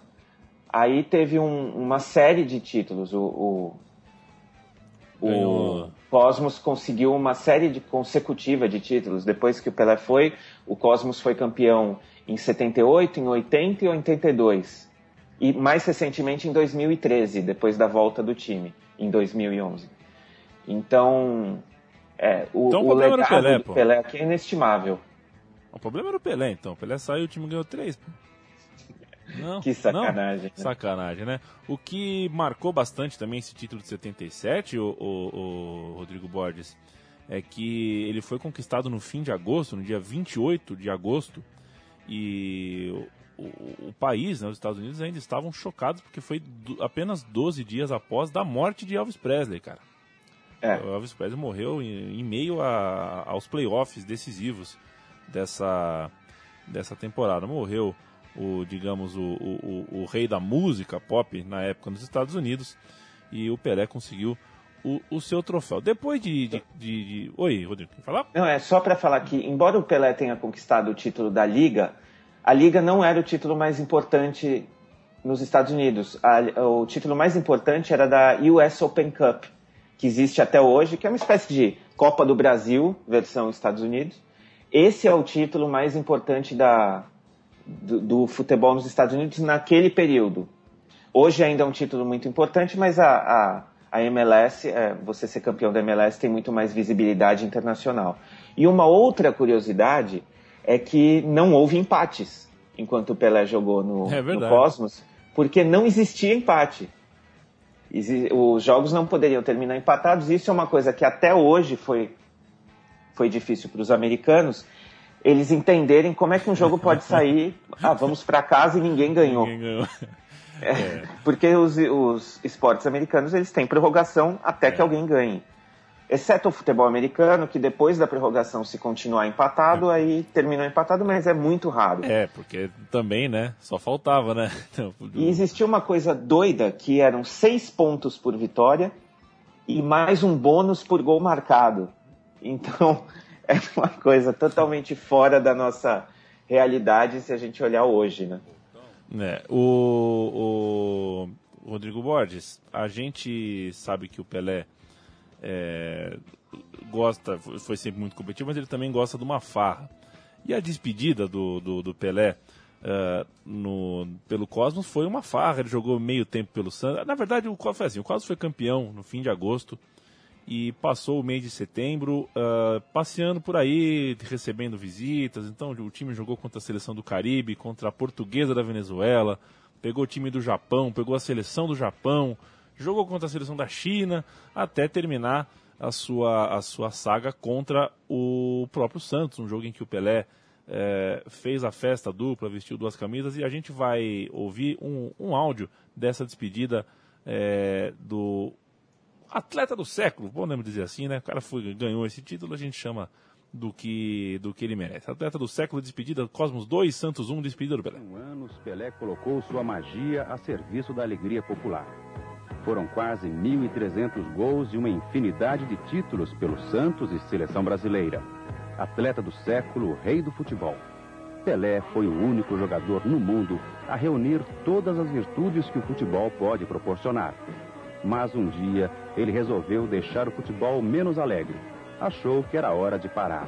aí teve um, uma série de títulos. O, o, o Cosmos conseguiu uma série de consecutiva de títulos. Depois que o Pelé foi, o Cosmos foi campeão em 78, em 80 e 82. E mais recentemente em 2013, depois da volta do time, em 2011. Então, é, o, então, o, o legado Pelé, do Pelé aqui é inestimável. O problema era o Pelé, então. O Pelé saiu, o time ganhou três. Pô. Não, que sacanagem. Não? Né? Sacanagem, né? O que marcou bastante também esse título de 77, o, o, o Rodrigo Borges, é que ele foi conquistado no fim de agosto, no dia 28 de agosto, e o, o, país, né, os Estados Unidos, ainda estavam chocados porque foi do, apenas 12 dias após da morte de Elvis Presley, cara. É. O Elvis Presley morreu em, em meio a, aos playoffs decisivos dessa, dessa temporada. Morreu o digamos o, o, o, rei da música pop na época nos Estados Unidos e o Pelé conseguiu o, o seu troféu. Depois de, de, de, de... Oi, Rodrigo, quer falar? Não, é só para falar que, embora o Pelé tenha conquistado o título da Liga, a Liga não era o título mais importante nos Estados Unidos. A, o título mais importante era da US Open Cup, que existe até hoje, que é uma espécie de Copa do Brasil, versão Estados Unidos. Esse é o título mais importante da, do, do, futebol nos Estados Unidos naquele período. Hoje ainda é um título muito importante, mas a, a, a MLS, é, você ser campeão da MLS tem muito mais visibilidade internacional. E uma outra curiosidade é que não houve empates enquanto o Pelé jogou no, é no Cosmos, porque não existia empate. Os jogos não poderiam terminar empatados. Isso é uma coisa que até hoje foi, foi difícil para os americanos eles entenderem como é que um jogo pode sair, ah, vamos para casa e ninguém ganhou. Ninguém ganhou. É, é. Porque os, os, esportes americanos eles têm prorrogação até é. que alguém ganhe. Exceto o futebol americano, que depois da prorrogação, se continuar empatado, aí terminou empatado, mas é muito raro. É, porque também, né? Só faltava, né? E existia uma coisa doida que eram seis pontos por vitória e mais um bônus por gol marcado. Então, é uma coisa totalmente fora da nossa realidade se a gente olhar hoje, né? É, o, o Rodrigo Borges, a gente sabe que o Pelé é, gosta, foi sempre muito competitivo, mas ele também gosta de uma farra. E a despedida do, do, do Pelé uh, no, pelo Cosmos foi uma farra, ele jogou meio tempo pelo Santos. Na verdade, o Cosmos foi assim, o Cosmos foi campeão no fim de agosto e passou o mês de setembro uh, passeando por aí, recebendo visitas. Então o time jogou contra a seleção do Caribe, contra a portuguesa da Venezuela, pegou o time do Japão, pegou a seleção do Japão, jogou contra a seleção da China, até terminar a sua, a sua saga contra o próprio Santos, um jogo em que o Pelé é, fez a festa dupla, vestiu duas camisas, e a gente vai ouvir um, um áudio dessa despedida é, do atleta do século, podemos dizer assim, né? O cara foi, ganhou esse título, a gente chama do que, do que ele merece. Atleta do século, despedida Cosmos 2, Santos 1, despedida do Pelé. Em anos, Pelé colocou sua magia a serviço da alegria popular. Foram quase 1.300 gols e uma infinidade de títulos pelo Santos e seleção brasileira. Atleta do século, rei do futebol. Pelé foi o único jogador no mundo a reunir todas as virtudes que o futebol pode proporcionar. Mas um dia ele resolveu deixar o futebol menos alegre. Achou que era hora de parar.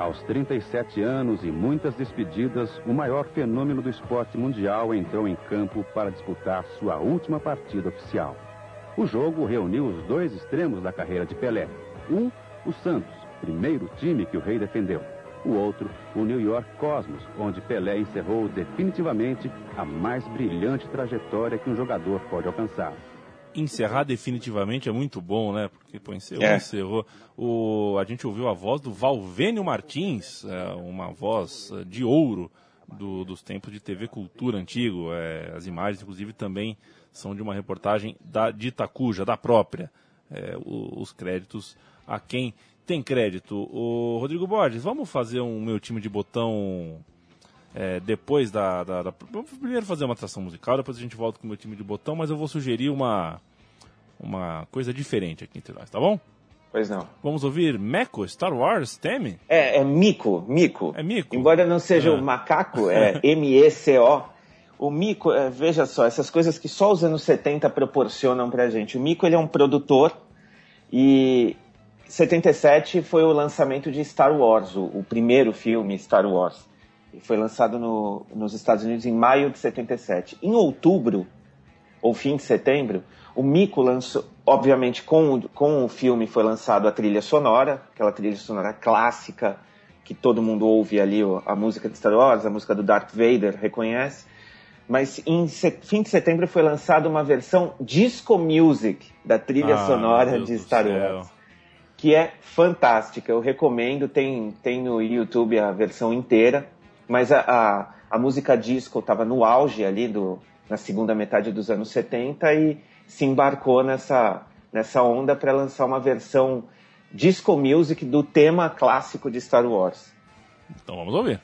Aos 37 anos e muitas despedidas, o maior fenômeno do esporte mundial entrou em campo para disputar sua última partida oficial. O jogo reuniu os dois extremos da carreira de Pelé. Um, o Santos, primeiro time que o rei defendeu. O outro, o New York Cosmos, onde Pelé encerrou definitivamente a mais brilhante trajetória que um jogador pode alcançar encerrar definitivamente é muito bom, né? Porque pô, encerrou, é. encerrou. O, a gente ouviu a voz do Valvênio Martins, é, uma voz é, de ouro do, dos tempos de TV Cultura antigo. É, as imagens, inclusive, também são de uma reportagem da, de Itacuja, da própria. É, o, os créditos a quem tem crédito. O Rodrigo Borges, vamos fazer um meu time de botão é, depois da, da, da, primeiro fazer uma atração musical, depois a gente volta com o meu time de botão, mas eu vou sugerir uma, uma coisa diferente aqui entre nós, tá bom? Pois não. Vamos ouvir Meco, Star Wars, Teme? É, é Mico, Mico. É Mico. Embora não seja o é. macaco, é M-E-C-O. O Mico, é, veja só, essas coisas que só os anos 70 proporcionam pra gente. O Mico, ele é um produtor e 77 foi o lançamento de Star Wars, o, o primeiro filme Star Wars. E foi lançado no, nos Estados Unidos em maio de 77. Em outubro, ou fim de setembro, o Mico lançou, obviamente, com, com o filme foi lançado a trilha sonora, aquela trilha sonora clássica que todo mundo ouve ali, a música de Star Wars, a música do Darth Vader, reconhece. Mas em fim de setembro foi lançada uma versão disco music da trilha ah, sonora de Star Wars. Que é fantástica, eu recomendo, tem, tem no YouTube a versão inteira mas a, a, a música disco estava no auge ali do, na segunda metade dos anos 70 e se embarcou nessa, nessa onda para lançar uma versão disco music do tema clássico de Star Wars. Então vamos ouvir.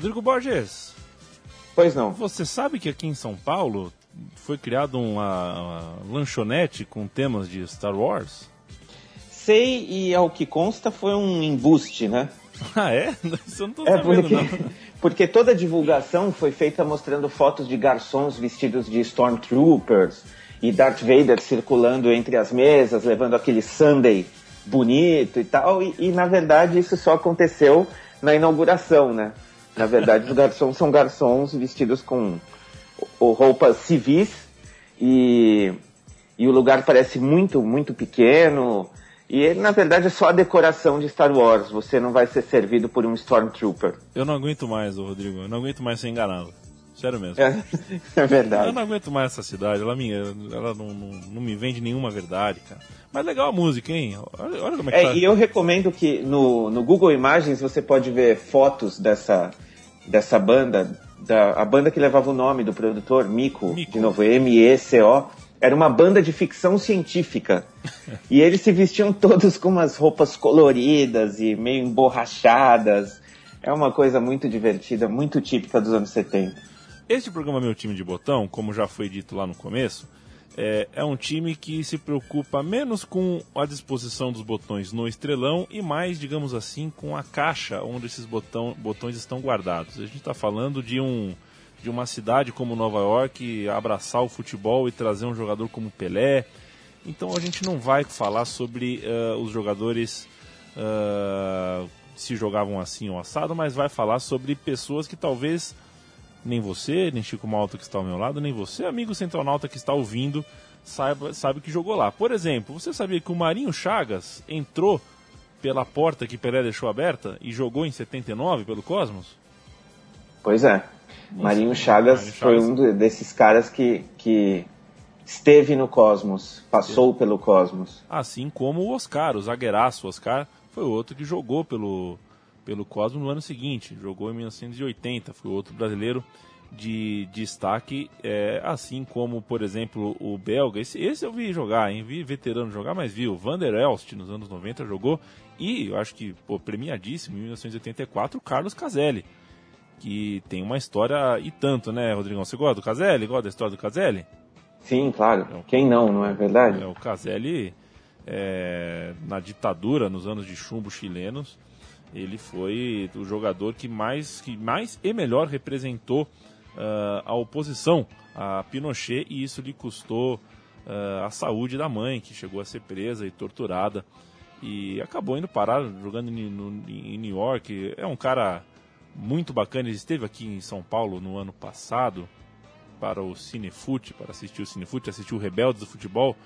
Rodrigo Borges. Pois não. Você sabe que aqui em São Paulo foi criado uma, uma lanchonete com temas de Star Wars? Sei, e ao que consta foi um embuste, né? Ah, é? Isso eu não tô É sabendo, porque, não. porque toda a divulgação foi feita mostrando fotos de garçons vestidos de Stormtroopers e Darth Vader circulando entre as mesas, levando aquele Sunday bonito e tal. E, e, na verdade isso só aconteceu na inauguração, né? Na verdade os garçons são garçons vestidos com roupas civis e, e o lugar parece muito, muito pequeno. E ele, na verdade, é só a decoração de Star Wars. Você não vai ser servido por um Stormtrooper. Eu não aguento mais, Rodrigo. Eu não aguento mais ser enganado. Sério mesmo. É, é Eu verdade. não aguento mais essa cidade. Ela, me, ela não, não, não me vende nenhuma verdade, cara. Mas legal a música, hein? Olha, olha como é que tá. É, e eu recomendo que no, no Google Imagens você pode ver fotos dessa, dessa banda, da, a banda que levava o nome do produtor, Mico, Mico. de novo, M-E-C-O. Era uma banda de ficção científica. e eles se vestiam todos com umas roupas coloridas e meio emborrachadas. É uma coisa muito divertida, muito típica dos anos 70. Este programa Meu Time de Botão, como já foi dito lá no começo, é, é um time que se preocupa menos com a disposição dos botões no estrelão e mais, digamos assim, com a caixa onde esses botão, botões estão guardados. A gente está falando de, um, de uma cidade como Nova York abraçar o futebol e trazer um jogador como Pelé. Então a gente não vai falar sobre eh, os jogadores ah, se jogavam assim ou assado, mas vai falar sobre pessoas que talvez nem você, nem Chico Malta que está ao meu lado, nem você, amigo centronauta que está ouvindo, saiba, sabe que jogou lá. Por exemplo, você sabia que o Marinho Chagas entrou pela porta que Pelé deixou aberta e jogou em 79 pelo Cosmos? Pois é. Marinho Chagas Marinho foi Chagas. um do- desses caras que, que esteve no Cosmos, passou pelo Cosmos. Assim como o Oscar, o zagueiraço Oscar, foi outro que jogou pelo, pelo Cosmos no ano seguinte, jogou em 1980, foi outro brasileiro de destaque, é, assim como, por exemplo, o belga, esse, esse eu vi jogar, hein? vi veterano jogar, mas vi o Van der Elst nos anos 90 jogou, e eu acho que pô, premiadíssimo em 1984 o Carlos Caselli, que tem uma história e tanto, né, Rodrigão? Você gosta do Caselli? Gosta da história do Caselli? Sim, claro. Quem não, não é verdade? É, o Caselli, é, na ditadura, nos anos de chumbo chilenos, ele foi o jogador que mais, que mais e melhor representou ah, a oposição a Pinochet e isso lhe custou ah, a saúde da mãe, que chegou a ser presa e torturada e acabou indo parar jogando em, no- em New York. É um cara muito bacana, ele esteve aqui em São Paulo no ano passado para o Cinefute, para assistir o Cinefute, assistiu Rebeldes do Futebol,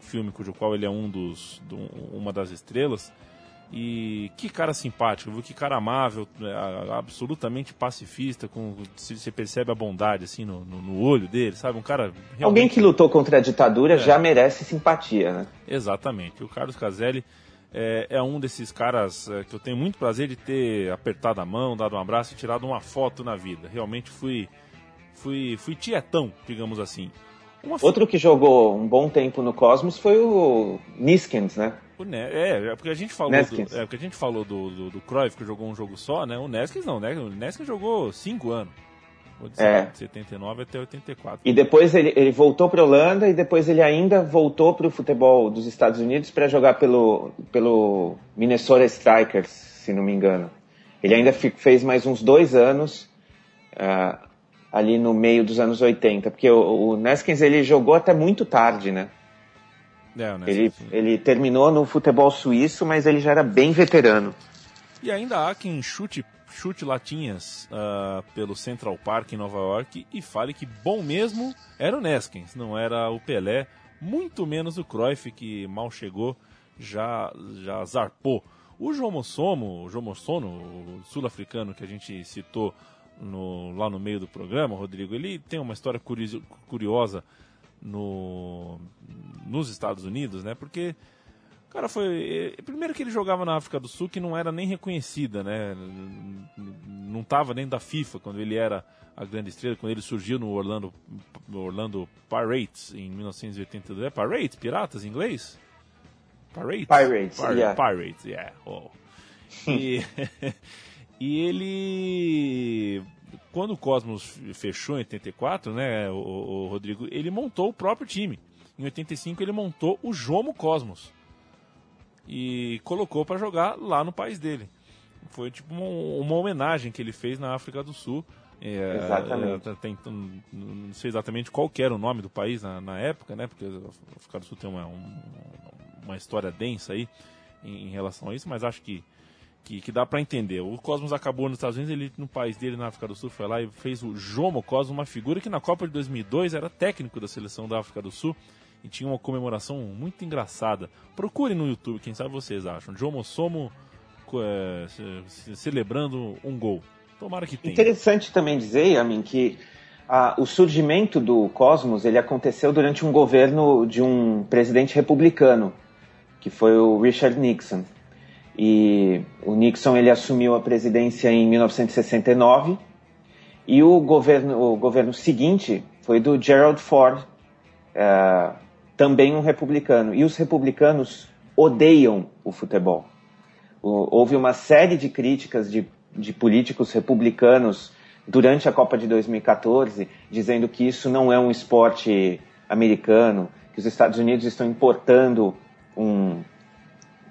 filme cujo qual ele é um dos, do- uma das estrelas. E que cara simpático, viu? Que cara amável, é, absolutamente pacifista, com se- você percebe a bondade assim no, no- no olho dele, sabe? Um cara realmente... Alguém que lutou contra a ditadura É. já merece simpatia, né? Exatamente. O Carlos Caselli é, é um desses caras é, que eu tenho muito prazer de ter apertado a mão, dado um abraço e tirado uma foto na vida. Realmente fui fui fui tietão, digamos assim. Uma Outro que jogou um bom tempo no Cosmos foi o Niskins, né? O Ne- é, é porque a gente falou Neskins. do, é porque a gente falou do, do, do Cruyff que jogou um jogo só, né? O Neskins não, né? O Neskins jogou cinco anos. Dizer, É. de 79 até 84. E depois ele, ele voltou para Holanda e depois ele ainda voltou para o futebol dos Estados Unidos para jogar pelo, pelo Minnesota Strikers, se não me engano. Ele ainda fez mais uns dois anos ah, ali no meio dos anos 80, porque o, o Neskins ele jogou até muito tarde, né? É, o Ele, ele terminou no futebol suíço, mas ele já era bem veterano. E ainda há quem chute, chute latinhas ah, pelo Central Park em Nova York e fale que bom mesmo era o Neskins, não era o Pelé, muito menos o Cruyff que mal chegou, já, já zarpou. O Jomossomo, o Jomossono, o sul-africano que a gente citou no- lá no meio do programa, Rodrigo, ele tem uma história curiosa no, nos Estados Unidos, né? Porque o cara foi. eh, Primeiro que ele jogava na África do Sul, que não era nem reconhecida, né? Não estava nem da FIFA quando ele era a grande estrela, quando ele surgiu no Orlando, Orlando Pirates em 1982. É Pirates? Piratas em inglês? Pirates? Pirates, Pir- yeah. Pirates, yeah. Oh. E, E ele quando o Cosmos fechou em 84, né, o, o, Rodrigo, ele montou o próprio time. Em 85 ele montou o Jomo Cosmos e colocou para jogar lá no país dele. Foi tipo uma, uma, homenagem que ele fez na África do Sul. É, exatamente. É, tem, não sei exatamente qual era o nome do país na, na época, né? Porque a África do Sul tem uma, um, uma história densa aí em, em relação a isso, mas acho que que, que dá para entender. O Cosmos acabou nos Estados Unidos, ele no país dele, na África do Sul, foi lá e fez o Jomo Cosmos, uma figura que na Copa de 2002 era técnico da seleção da África do Sul e tinha uma comemoração muito engraçada. Procure no YouTube, quem sabe vocês acham. Jomo Somo é, celebrando um gol. Tomara que tenha. Interessante também dizer, Amin, que ah, o surgimento do Cosmos ele aconteceu durante um governo de um presidente republicano, que foi o Richard Nixon. E o Nixon ele assumiu a presidência em 1969 e o governo, o governo seguinte foi do Gerald Ford, é, também um republicano. E os republicanos odeiam o futebol. O, houve uma série de críticas de, de políticos republicanos durante a Copa de 2014, dizendo que isso não é um esporte americano, que os Estados Unidos estão importando um,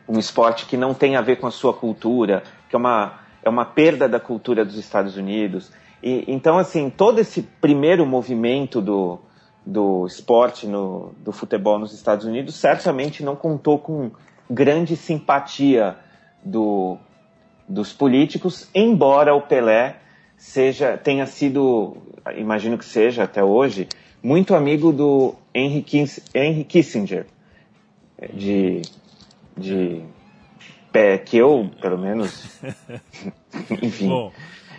um esporte que não tem a ver com a sua cultura, que é uma, é uma perda da cultura dos Estados Unidos. E, então, assim, todo esse primeiro movimento do, do esporte, no, do futebol nos Estados Unidos, certamente não contou com grande simpatia do, dos políticos, embora o Pelé seja, tenha sido, imagino que seja até hoje, muito amigo do Henry, Kiss, Henry Kissinger, de de pé que eu, pelo menos, enfim, Bom,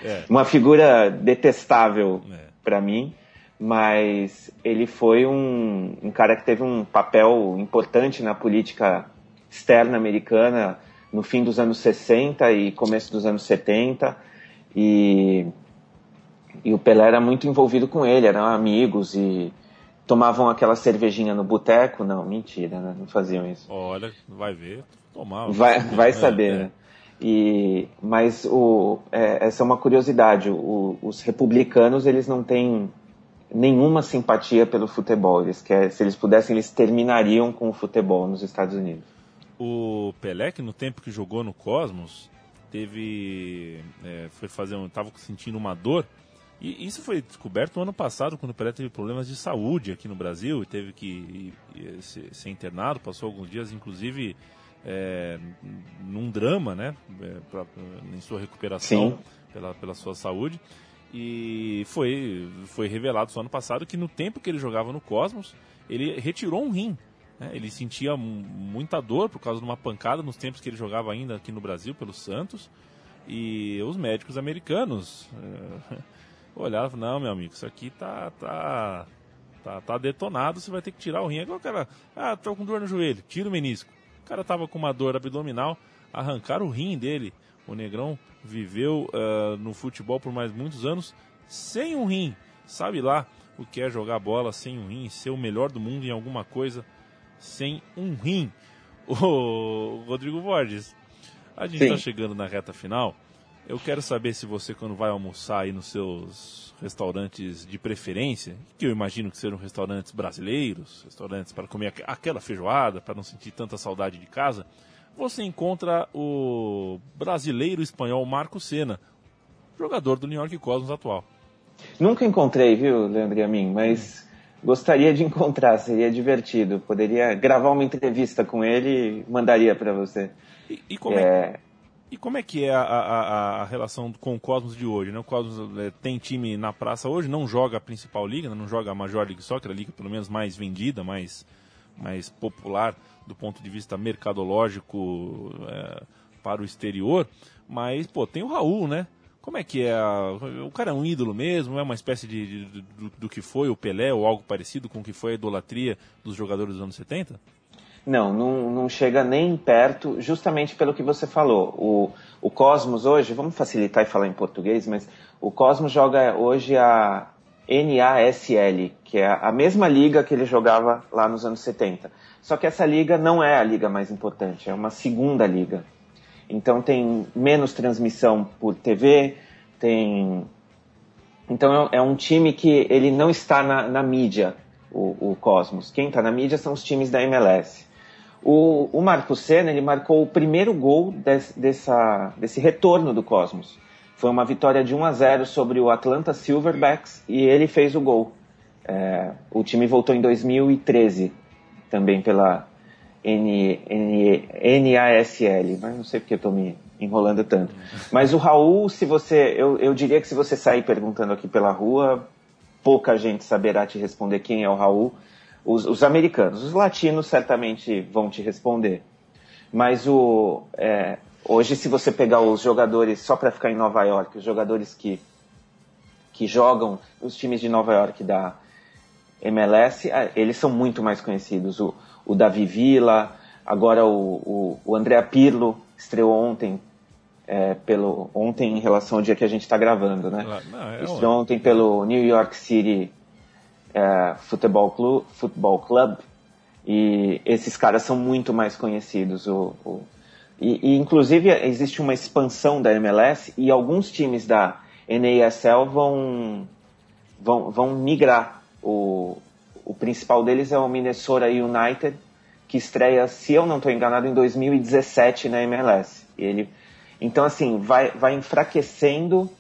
é. uma figura detestável é. para mim, mas ele foi um, um cara que teve um papel importante na política externa americana no fim dos anos 60 e começo dos anos 70 e, e o Pelé era muito envolvido com ele, eram amigos e tomavam aquela cervejinha no boteco? Não, mentira, né? Não faziam isso. Olha, vai ver, tomavam. Vai, vai saber, é, né? E, mas o, é, essa é uma curiosidade. O, os republicanos eles não têm nenhuma simpatia pelo futebol. Eles querem, se eles pudessem, eles terminariam com o futebol nos Estados Unidos. O Pelé, que no tempo que jogou no Cosmos, teve, é, foi fazer, um, tava sentindo uma dor e isso foi descoberto no ano passado, quando o Pelé teve problemas de saúde aqui no Brasil e teve que ir, ser, internado, passou alguns dias, inclusive, é, num drama, né, é, pra, em sua recuperação pela, pela sua saúde. E foi, foi revelado só ano passado que no tempo que ele jogava no Cosmos, ele retirou um rim. Né, ele sentia muita dor por causa de uma pancada nos tempos que ele jogava ainda aqui no Brasil pelo Santos. E os médicos americanos. É, olhava não, meu amigo, isso aqui tá, tá, tá, tá detonado, você vai ter que tirar o rim. Agora o cara, ah, tô com dor no joelho, tira o menisco. O cara tava com uma dor abdominal, arrancaram o rim dele. O Negrão viveu uh, no futebol por mais muitos anos sem um rim. Sabe lá o que é jogar bola sem um rim, ser o melhor do mundo em alguma coisa sem um rim. O Rodrigo Borges, a gente está chegando na reta final. Eu quero saber se você, quando vai almoçar aí nos seus restaurantes de preferência, que eu imagino que sejam restaurantes brasileiros, restaurantes para comer aquela feijoada, para não sentir tanta saudade de casa, você encontra o brasileiro espanhol Marco Senna, jogador do New York Cosmos atual. Nunca encontrei, viu, Leandro e a mim, mas gostaria de encontrar, seria divertido. Poderia gravar uma entrevista com ele e mandaria para você. E, e como é... é e como é que é a, a, a relação com o Cosmos de hoje? Né? O Cosmos é, tem time na praça hoje, não joga a principal liga, né? não joga a Major League Soccer, a liga pelo menos mais vendida, mais, mais popular do ponto de vista mercadológico é, para o exterior. Mas, pô, tem o Raul, né? Como é que é? O cara é um ídolo mesmo? É uma espécie de, de, de do, do, que foi o Pelé ou algo parecido com o que foi a idolatria dos jogadores dos anos 70? Não, não, não chega nem perto, justamente pelo que você falou. O, o Cosmos hoje, vamos facilitar e falar em português, mas o Cosmos joga hoje a NASL, que é a mesma liga que ele jogava lá nos anos 70. Só que essa liga não é a liga mais importante, é uma segunda liga. Então tem menos transmissão por TV, tem. Então é um time que ele não está na, na mídia, o, o Cosmos. Quem está na mídia são os times da MLS. O, o Marco Senna ele marcou o primeiro gol des, dessa, desse retorno do Cosmos. Foi uma vitória de 1 a 0 sobre o Atlanta Silverbacks e ele fez o gol. É, o time voltou em 2013 também pela N, N, NASL, mas não sei porque eu estou me enrolando tanto. Mas o Raul, se você, eu, eu diria que se você sair perguntando aqui pela rua, pouca gente saberá te responder quem é o Raul. Os, os americanos, os latinos certamente vão te responder. Mas o, é, hoje, se você pegar os jogadores, só para ficar em Nova York, os jogadores que, que jogam os times de Nova York da MLS, eles são muito mais conhecidos. O, o Davi Villa, agora o, o, o André Pirlo estreou ontem, é, pelo, ontem em relação ao dia que a gente está gravando, né? Não, é estreou ontem pelo New York City é, Football, Club, Football Club e esses caras são muito mais conhecidos. O, o e, e, inclusive existe uma expansão da MLS e alguns times da NASL vão, vão, vão migrar. O, o principal deles é o Minnesota United, que estreia, se eu não estou enganado, em 2017 na MLS. Ele, então, assim, vai, vai enfraquecendo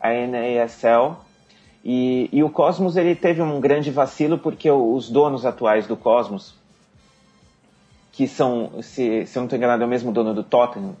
a NASL e, e, o Cosmos ele teve um grande vacilo porque os donos atuais do Cosmos, que são, se, se eu não estou enganado, é o mesmo dono do Tottenham,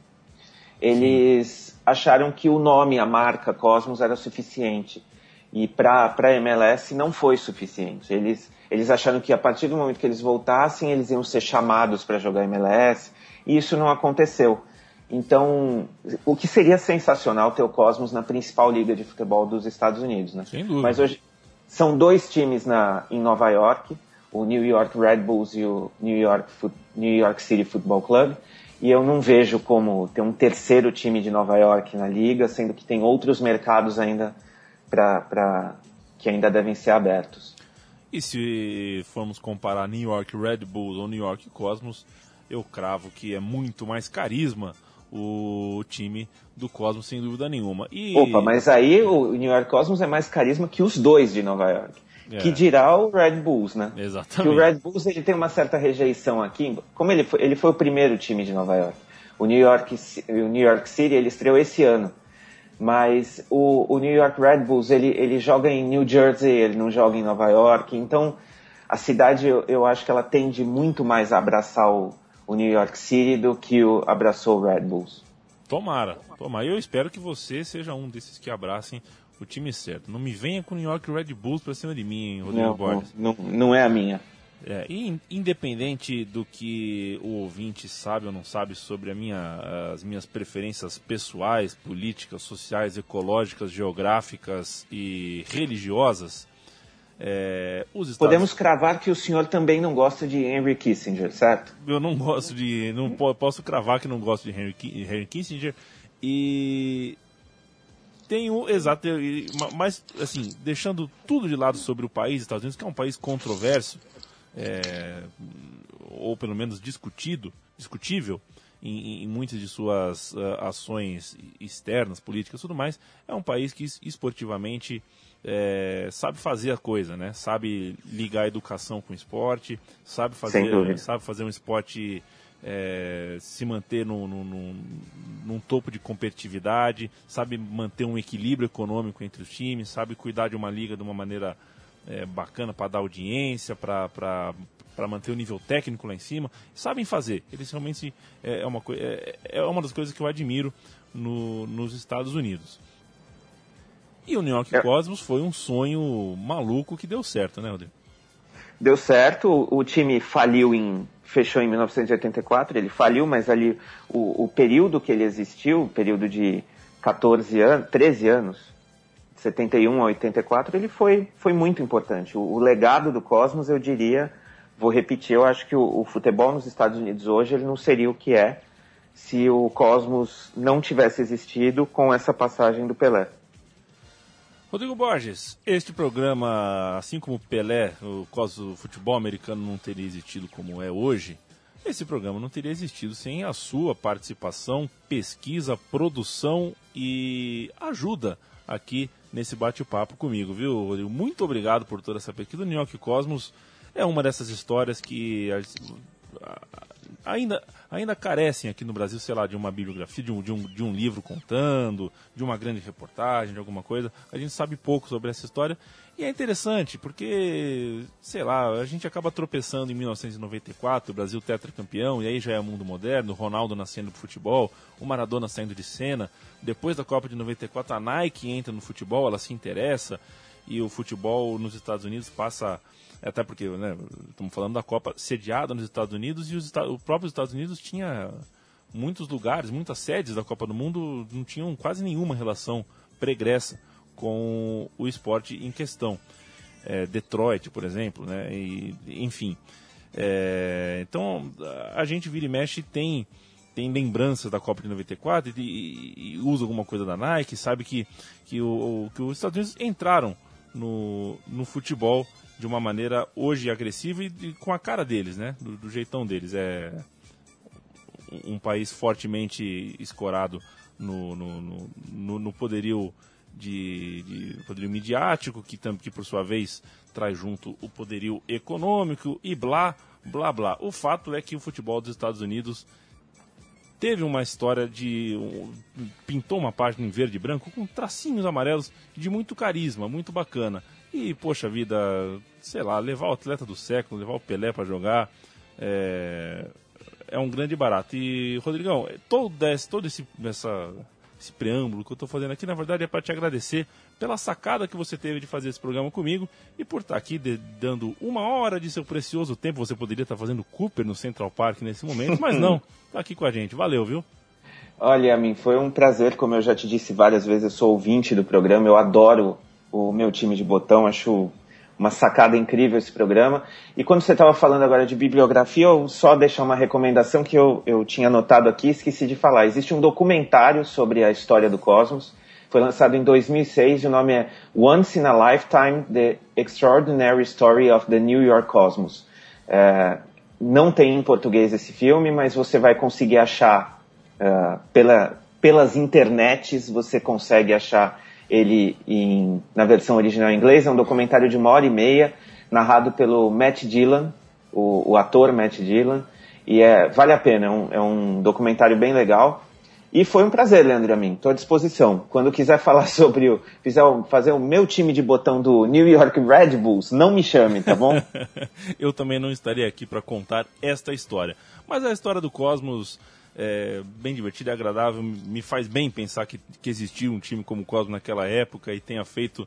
eles Sim. acharam que o nome, a marca Cosmos era suficiente. E para a MLS não foi suficiente. Eles, eles acharam que a partir do momento que eles voltassem, eles iam ser chamados para jogar MLS, e isso não aconteceu. Então, o que seria sensacional ter o Cosmos na principal liga de futebol dos Estados Unidos, né? Sem dúvida. Mas hoje são dois times na, em Nova York, o New York Red Bulls e o New York, New York City Football Club, e eu não vejo como ter um terceiro time de Nova York na liga, sendo que tem outros mercados ainda para que ainda devem ser abertos. E se formos comparar New York Red Bulls ou New York Cosmos, eu cravo que é muito mais carisma o time do Cosmos, sem dúvida nenhuma. E... Opa, mas aí o New York Cosmos é mais carisma que os dois de Nova York. É. Que dirá o Red Bulls, né? Exatamente. Que o Red Bulls ele tem uma certa rejeição aqui. Como ele foi, ele foi o primeiro time de Nova York. O New York, o New York City ele estreou esse ano. Mas o, o New York Red Bulls, ele, ele joga em New Jersey, ele não joga em Nova York. Então, a cidade, eu, eu acho que ela tende muito mais a abraçar o, o New York City do que o abraçou o Red Bulls. Tomara, tomara. Eu espero que você seja um desses que abracem o time certo. Não me venha com o New York Red Bulls pra cima de mim, hein, Rodrigo não, Borges. Não, não é a minha. É, e independente do que o ouvinte sabe ou não sabe sobre minha, as minhas preferências pessoais, políticas, sociais, ecológicas, geográficas e religiosas, é, Estados... Podemos cravar que o senhor também não gosta de Henry Kissinger, certo? Eu não gosto de. Não posso cravar que não gosto de Henry, Henry Kissinger. E tenho exato, mas assim, deixando tudo de lado sobre o país, Estados Unidos, que é um país controverso, é, ou pelo menos discutido, discutível em, em muitas de suas uh, ações externas, políticas, tudo mais, é um país que esportivamente é, sabe fazer a coisa, né? Sabe ligar a educação com o esporte, sabe fazer, sabe fazer um esporte é, se manter no, no, no, num topo de competitividade, sabe manter um equilíbrio econômico entre os times, sabe cuidar de uma liga de uma maneira é, bacana para dar audiência, para manter o nível técnico lá em cima, sabem fazer. Eles realmente é, é uma, é, é uma das coisas que eu admiro no, nos Estados Unidos. E o New York. Cosmos foi um sonho maluco que deu certo, né, Rodrigo? Deu certo, o time faliu em. fechou em 1984, ele faliu, mas ali o, o período que ele existiu, o período de 14 anos, 13 anos, 71 a 84, ele foi, foi muito importante. O, o, legado do Cosmos, eu diria, vou repetir, eu acho que o, o, futebol nos Estados Unidos hoje ele não seria o que é se o Cosmos não tivesse existido com essa passagem do Pelé. Rodrigo Borges, este programa, assim como Pelé, o Cosmos futebol americano não teria existido como é hoje, esse programa não teria existido sem a sua participação, pesquisa, produção e ajuda aqui nesse bate-papo comigo, viu, Rodrigo? Muito obrigado por toda essa pesquisa. O New York Cosmos é uma dessas histórias que ainda, ainda carecem aqui no Brasil, sei lá, de uma bibliografia, de um, de, um, de um livro contando, de uma grande reportagem, de alguma coisa. A gente sabe pouco sobre essa história. E é interessante, porque, sei lá, a gente acaba tropeçando em 1994, o Brasil tetracampeão, e aí já é mundo moderno, Ronaldo nascendo pro futebol, o Maradona saindo de cena. Depois da Copa de 94, a Nike entra no futebol, ela se interessa, e o futebol nos Estados Unidos passa até porque, né, estamos falando da Copa sediada nos Estados Unidos e os, o próprio Estados Unidos tinha muitos lugares, muitas sedes da Copa do Mundo não tinham quase nenhuma relação pregressa com o esporte em questão. É, Detroit, por exemplo, né, e, enfim. É, então, a gente vira e mexe tem tem lembranças da Copa de 94 e, e, e usa alguma coisa da Nike, sabe que, que, o, que os Estados Unidos entraram no, no futebol de uma maneira hoje agressiva e, e com a cara deles, né? Do, do, jeitão deles. É um país fortemente escorado no, no, no, no poderio de, de, poderio midiático, que, que por sua vez traz junto o poderio econômico e blá, blá, blá. O fato é que o futebol dos Estados Unidos teve uma história de. Um, pintou uma página em verde e branco com tracinhos amarelos de muito carisma, muito bacana. E, poxa vida, sei lá, levar o atleta do século, levar o Pelé para jogar, é, é um grande barato. E, Rodrigão, todo esse, todo esse, essa, esse preâmbulo que eu estou fazendo aqui, na verdade, é para te agradecer pela sacada que você teve de fazer esse programa comigo e por estar tá aqui de, dando uma hora de seu precioso tempo. Você poderia estar tá fazendo Cooper no Central Park nesse momento, mas não, está aqui com a gente. Valeu, viu? Olha, a mim foi um prazer, como eu já te disse várias vezes, eu sou ouvinte do programa, eu adoro o meu time de botão. Acho uma sacada incrível esse programa. E quando você estava falando agora de bibliografia, eu só deixar uma recomendação que eu, eu tinha anotado aqui esqueci de falar. Existe um documentário sobre a história do cosmos. Foi lançado em 2006 e o nome é Once in a Lifetime: The Extraordinary Story of the New York Cosmos. É, não tem em português esse filme, mas você vai conseguir achar uh, pela, pelas internets, você consegue achar ele em, na versão original em inglês, é um documentário de uma hora e meia, narrado pelo Matt Dillon, o, o ator Matt Dillon, e é, vale a pena, é um, é um documentário bem legal. E foi um prazer, Leandro, a mim. Estou à disposição. Quando quiser falar sobre o. Fizer, fazer o meu time de botão do New York Red Bulls, não me chame, tá bom? Eu também não estaria aqui para contar esta história. Mas a história do Cosmos é, bem divertido, é agradável, me faz bem pensar que, que existiu um time como o Cosmo naquela época e tenha feito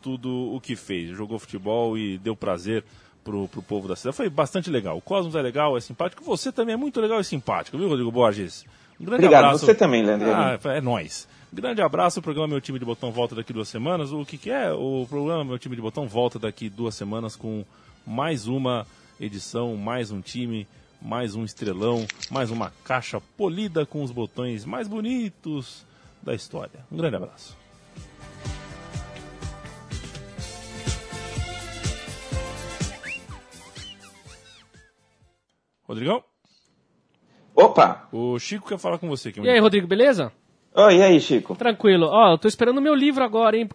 tudo o que fez. Jogou futebol e deu prazer pro, pro povo da cidade. Foi bastante legal. O Cosmos é legal, é simpático. Você também é muito legal e simpático, viu, Rodrigo Borges? Um grande Obrigado, abraço. você também, Leandro. Ah, é nóis. Grande abraço, o programa Meu Time de Botão volta daqui duas semanas. O que, que é? O programa Meu Time de Botão volta daqui duas semanas com mais uma edição, mais um time mais um estrelão, mais uma caixa polida com os botões mais bonitos da história. Um grande abraço. Rodrigão? Opa! O Chico quer falar com você. e aí, Rodrigo, beleza? Oi, e aí, Chico? Tranquilo. Ó, eu tô esperando o meu livro agora, hein?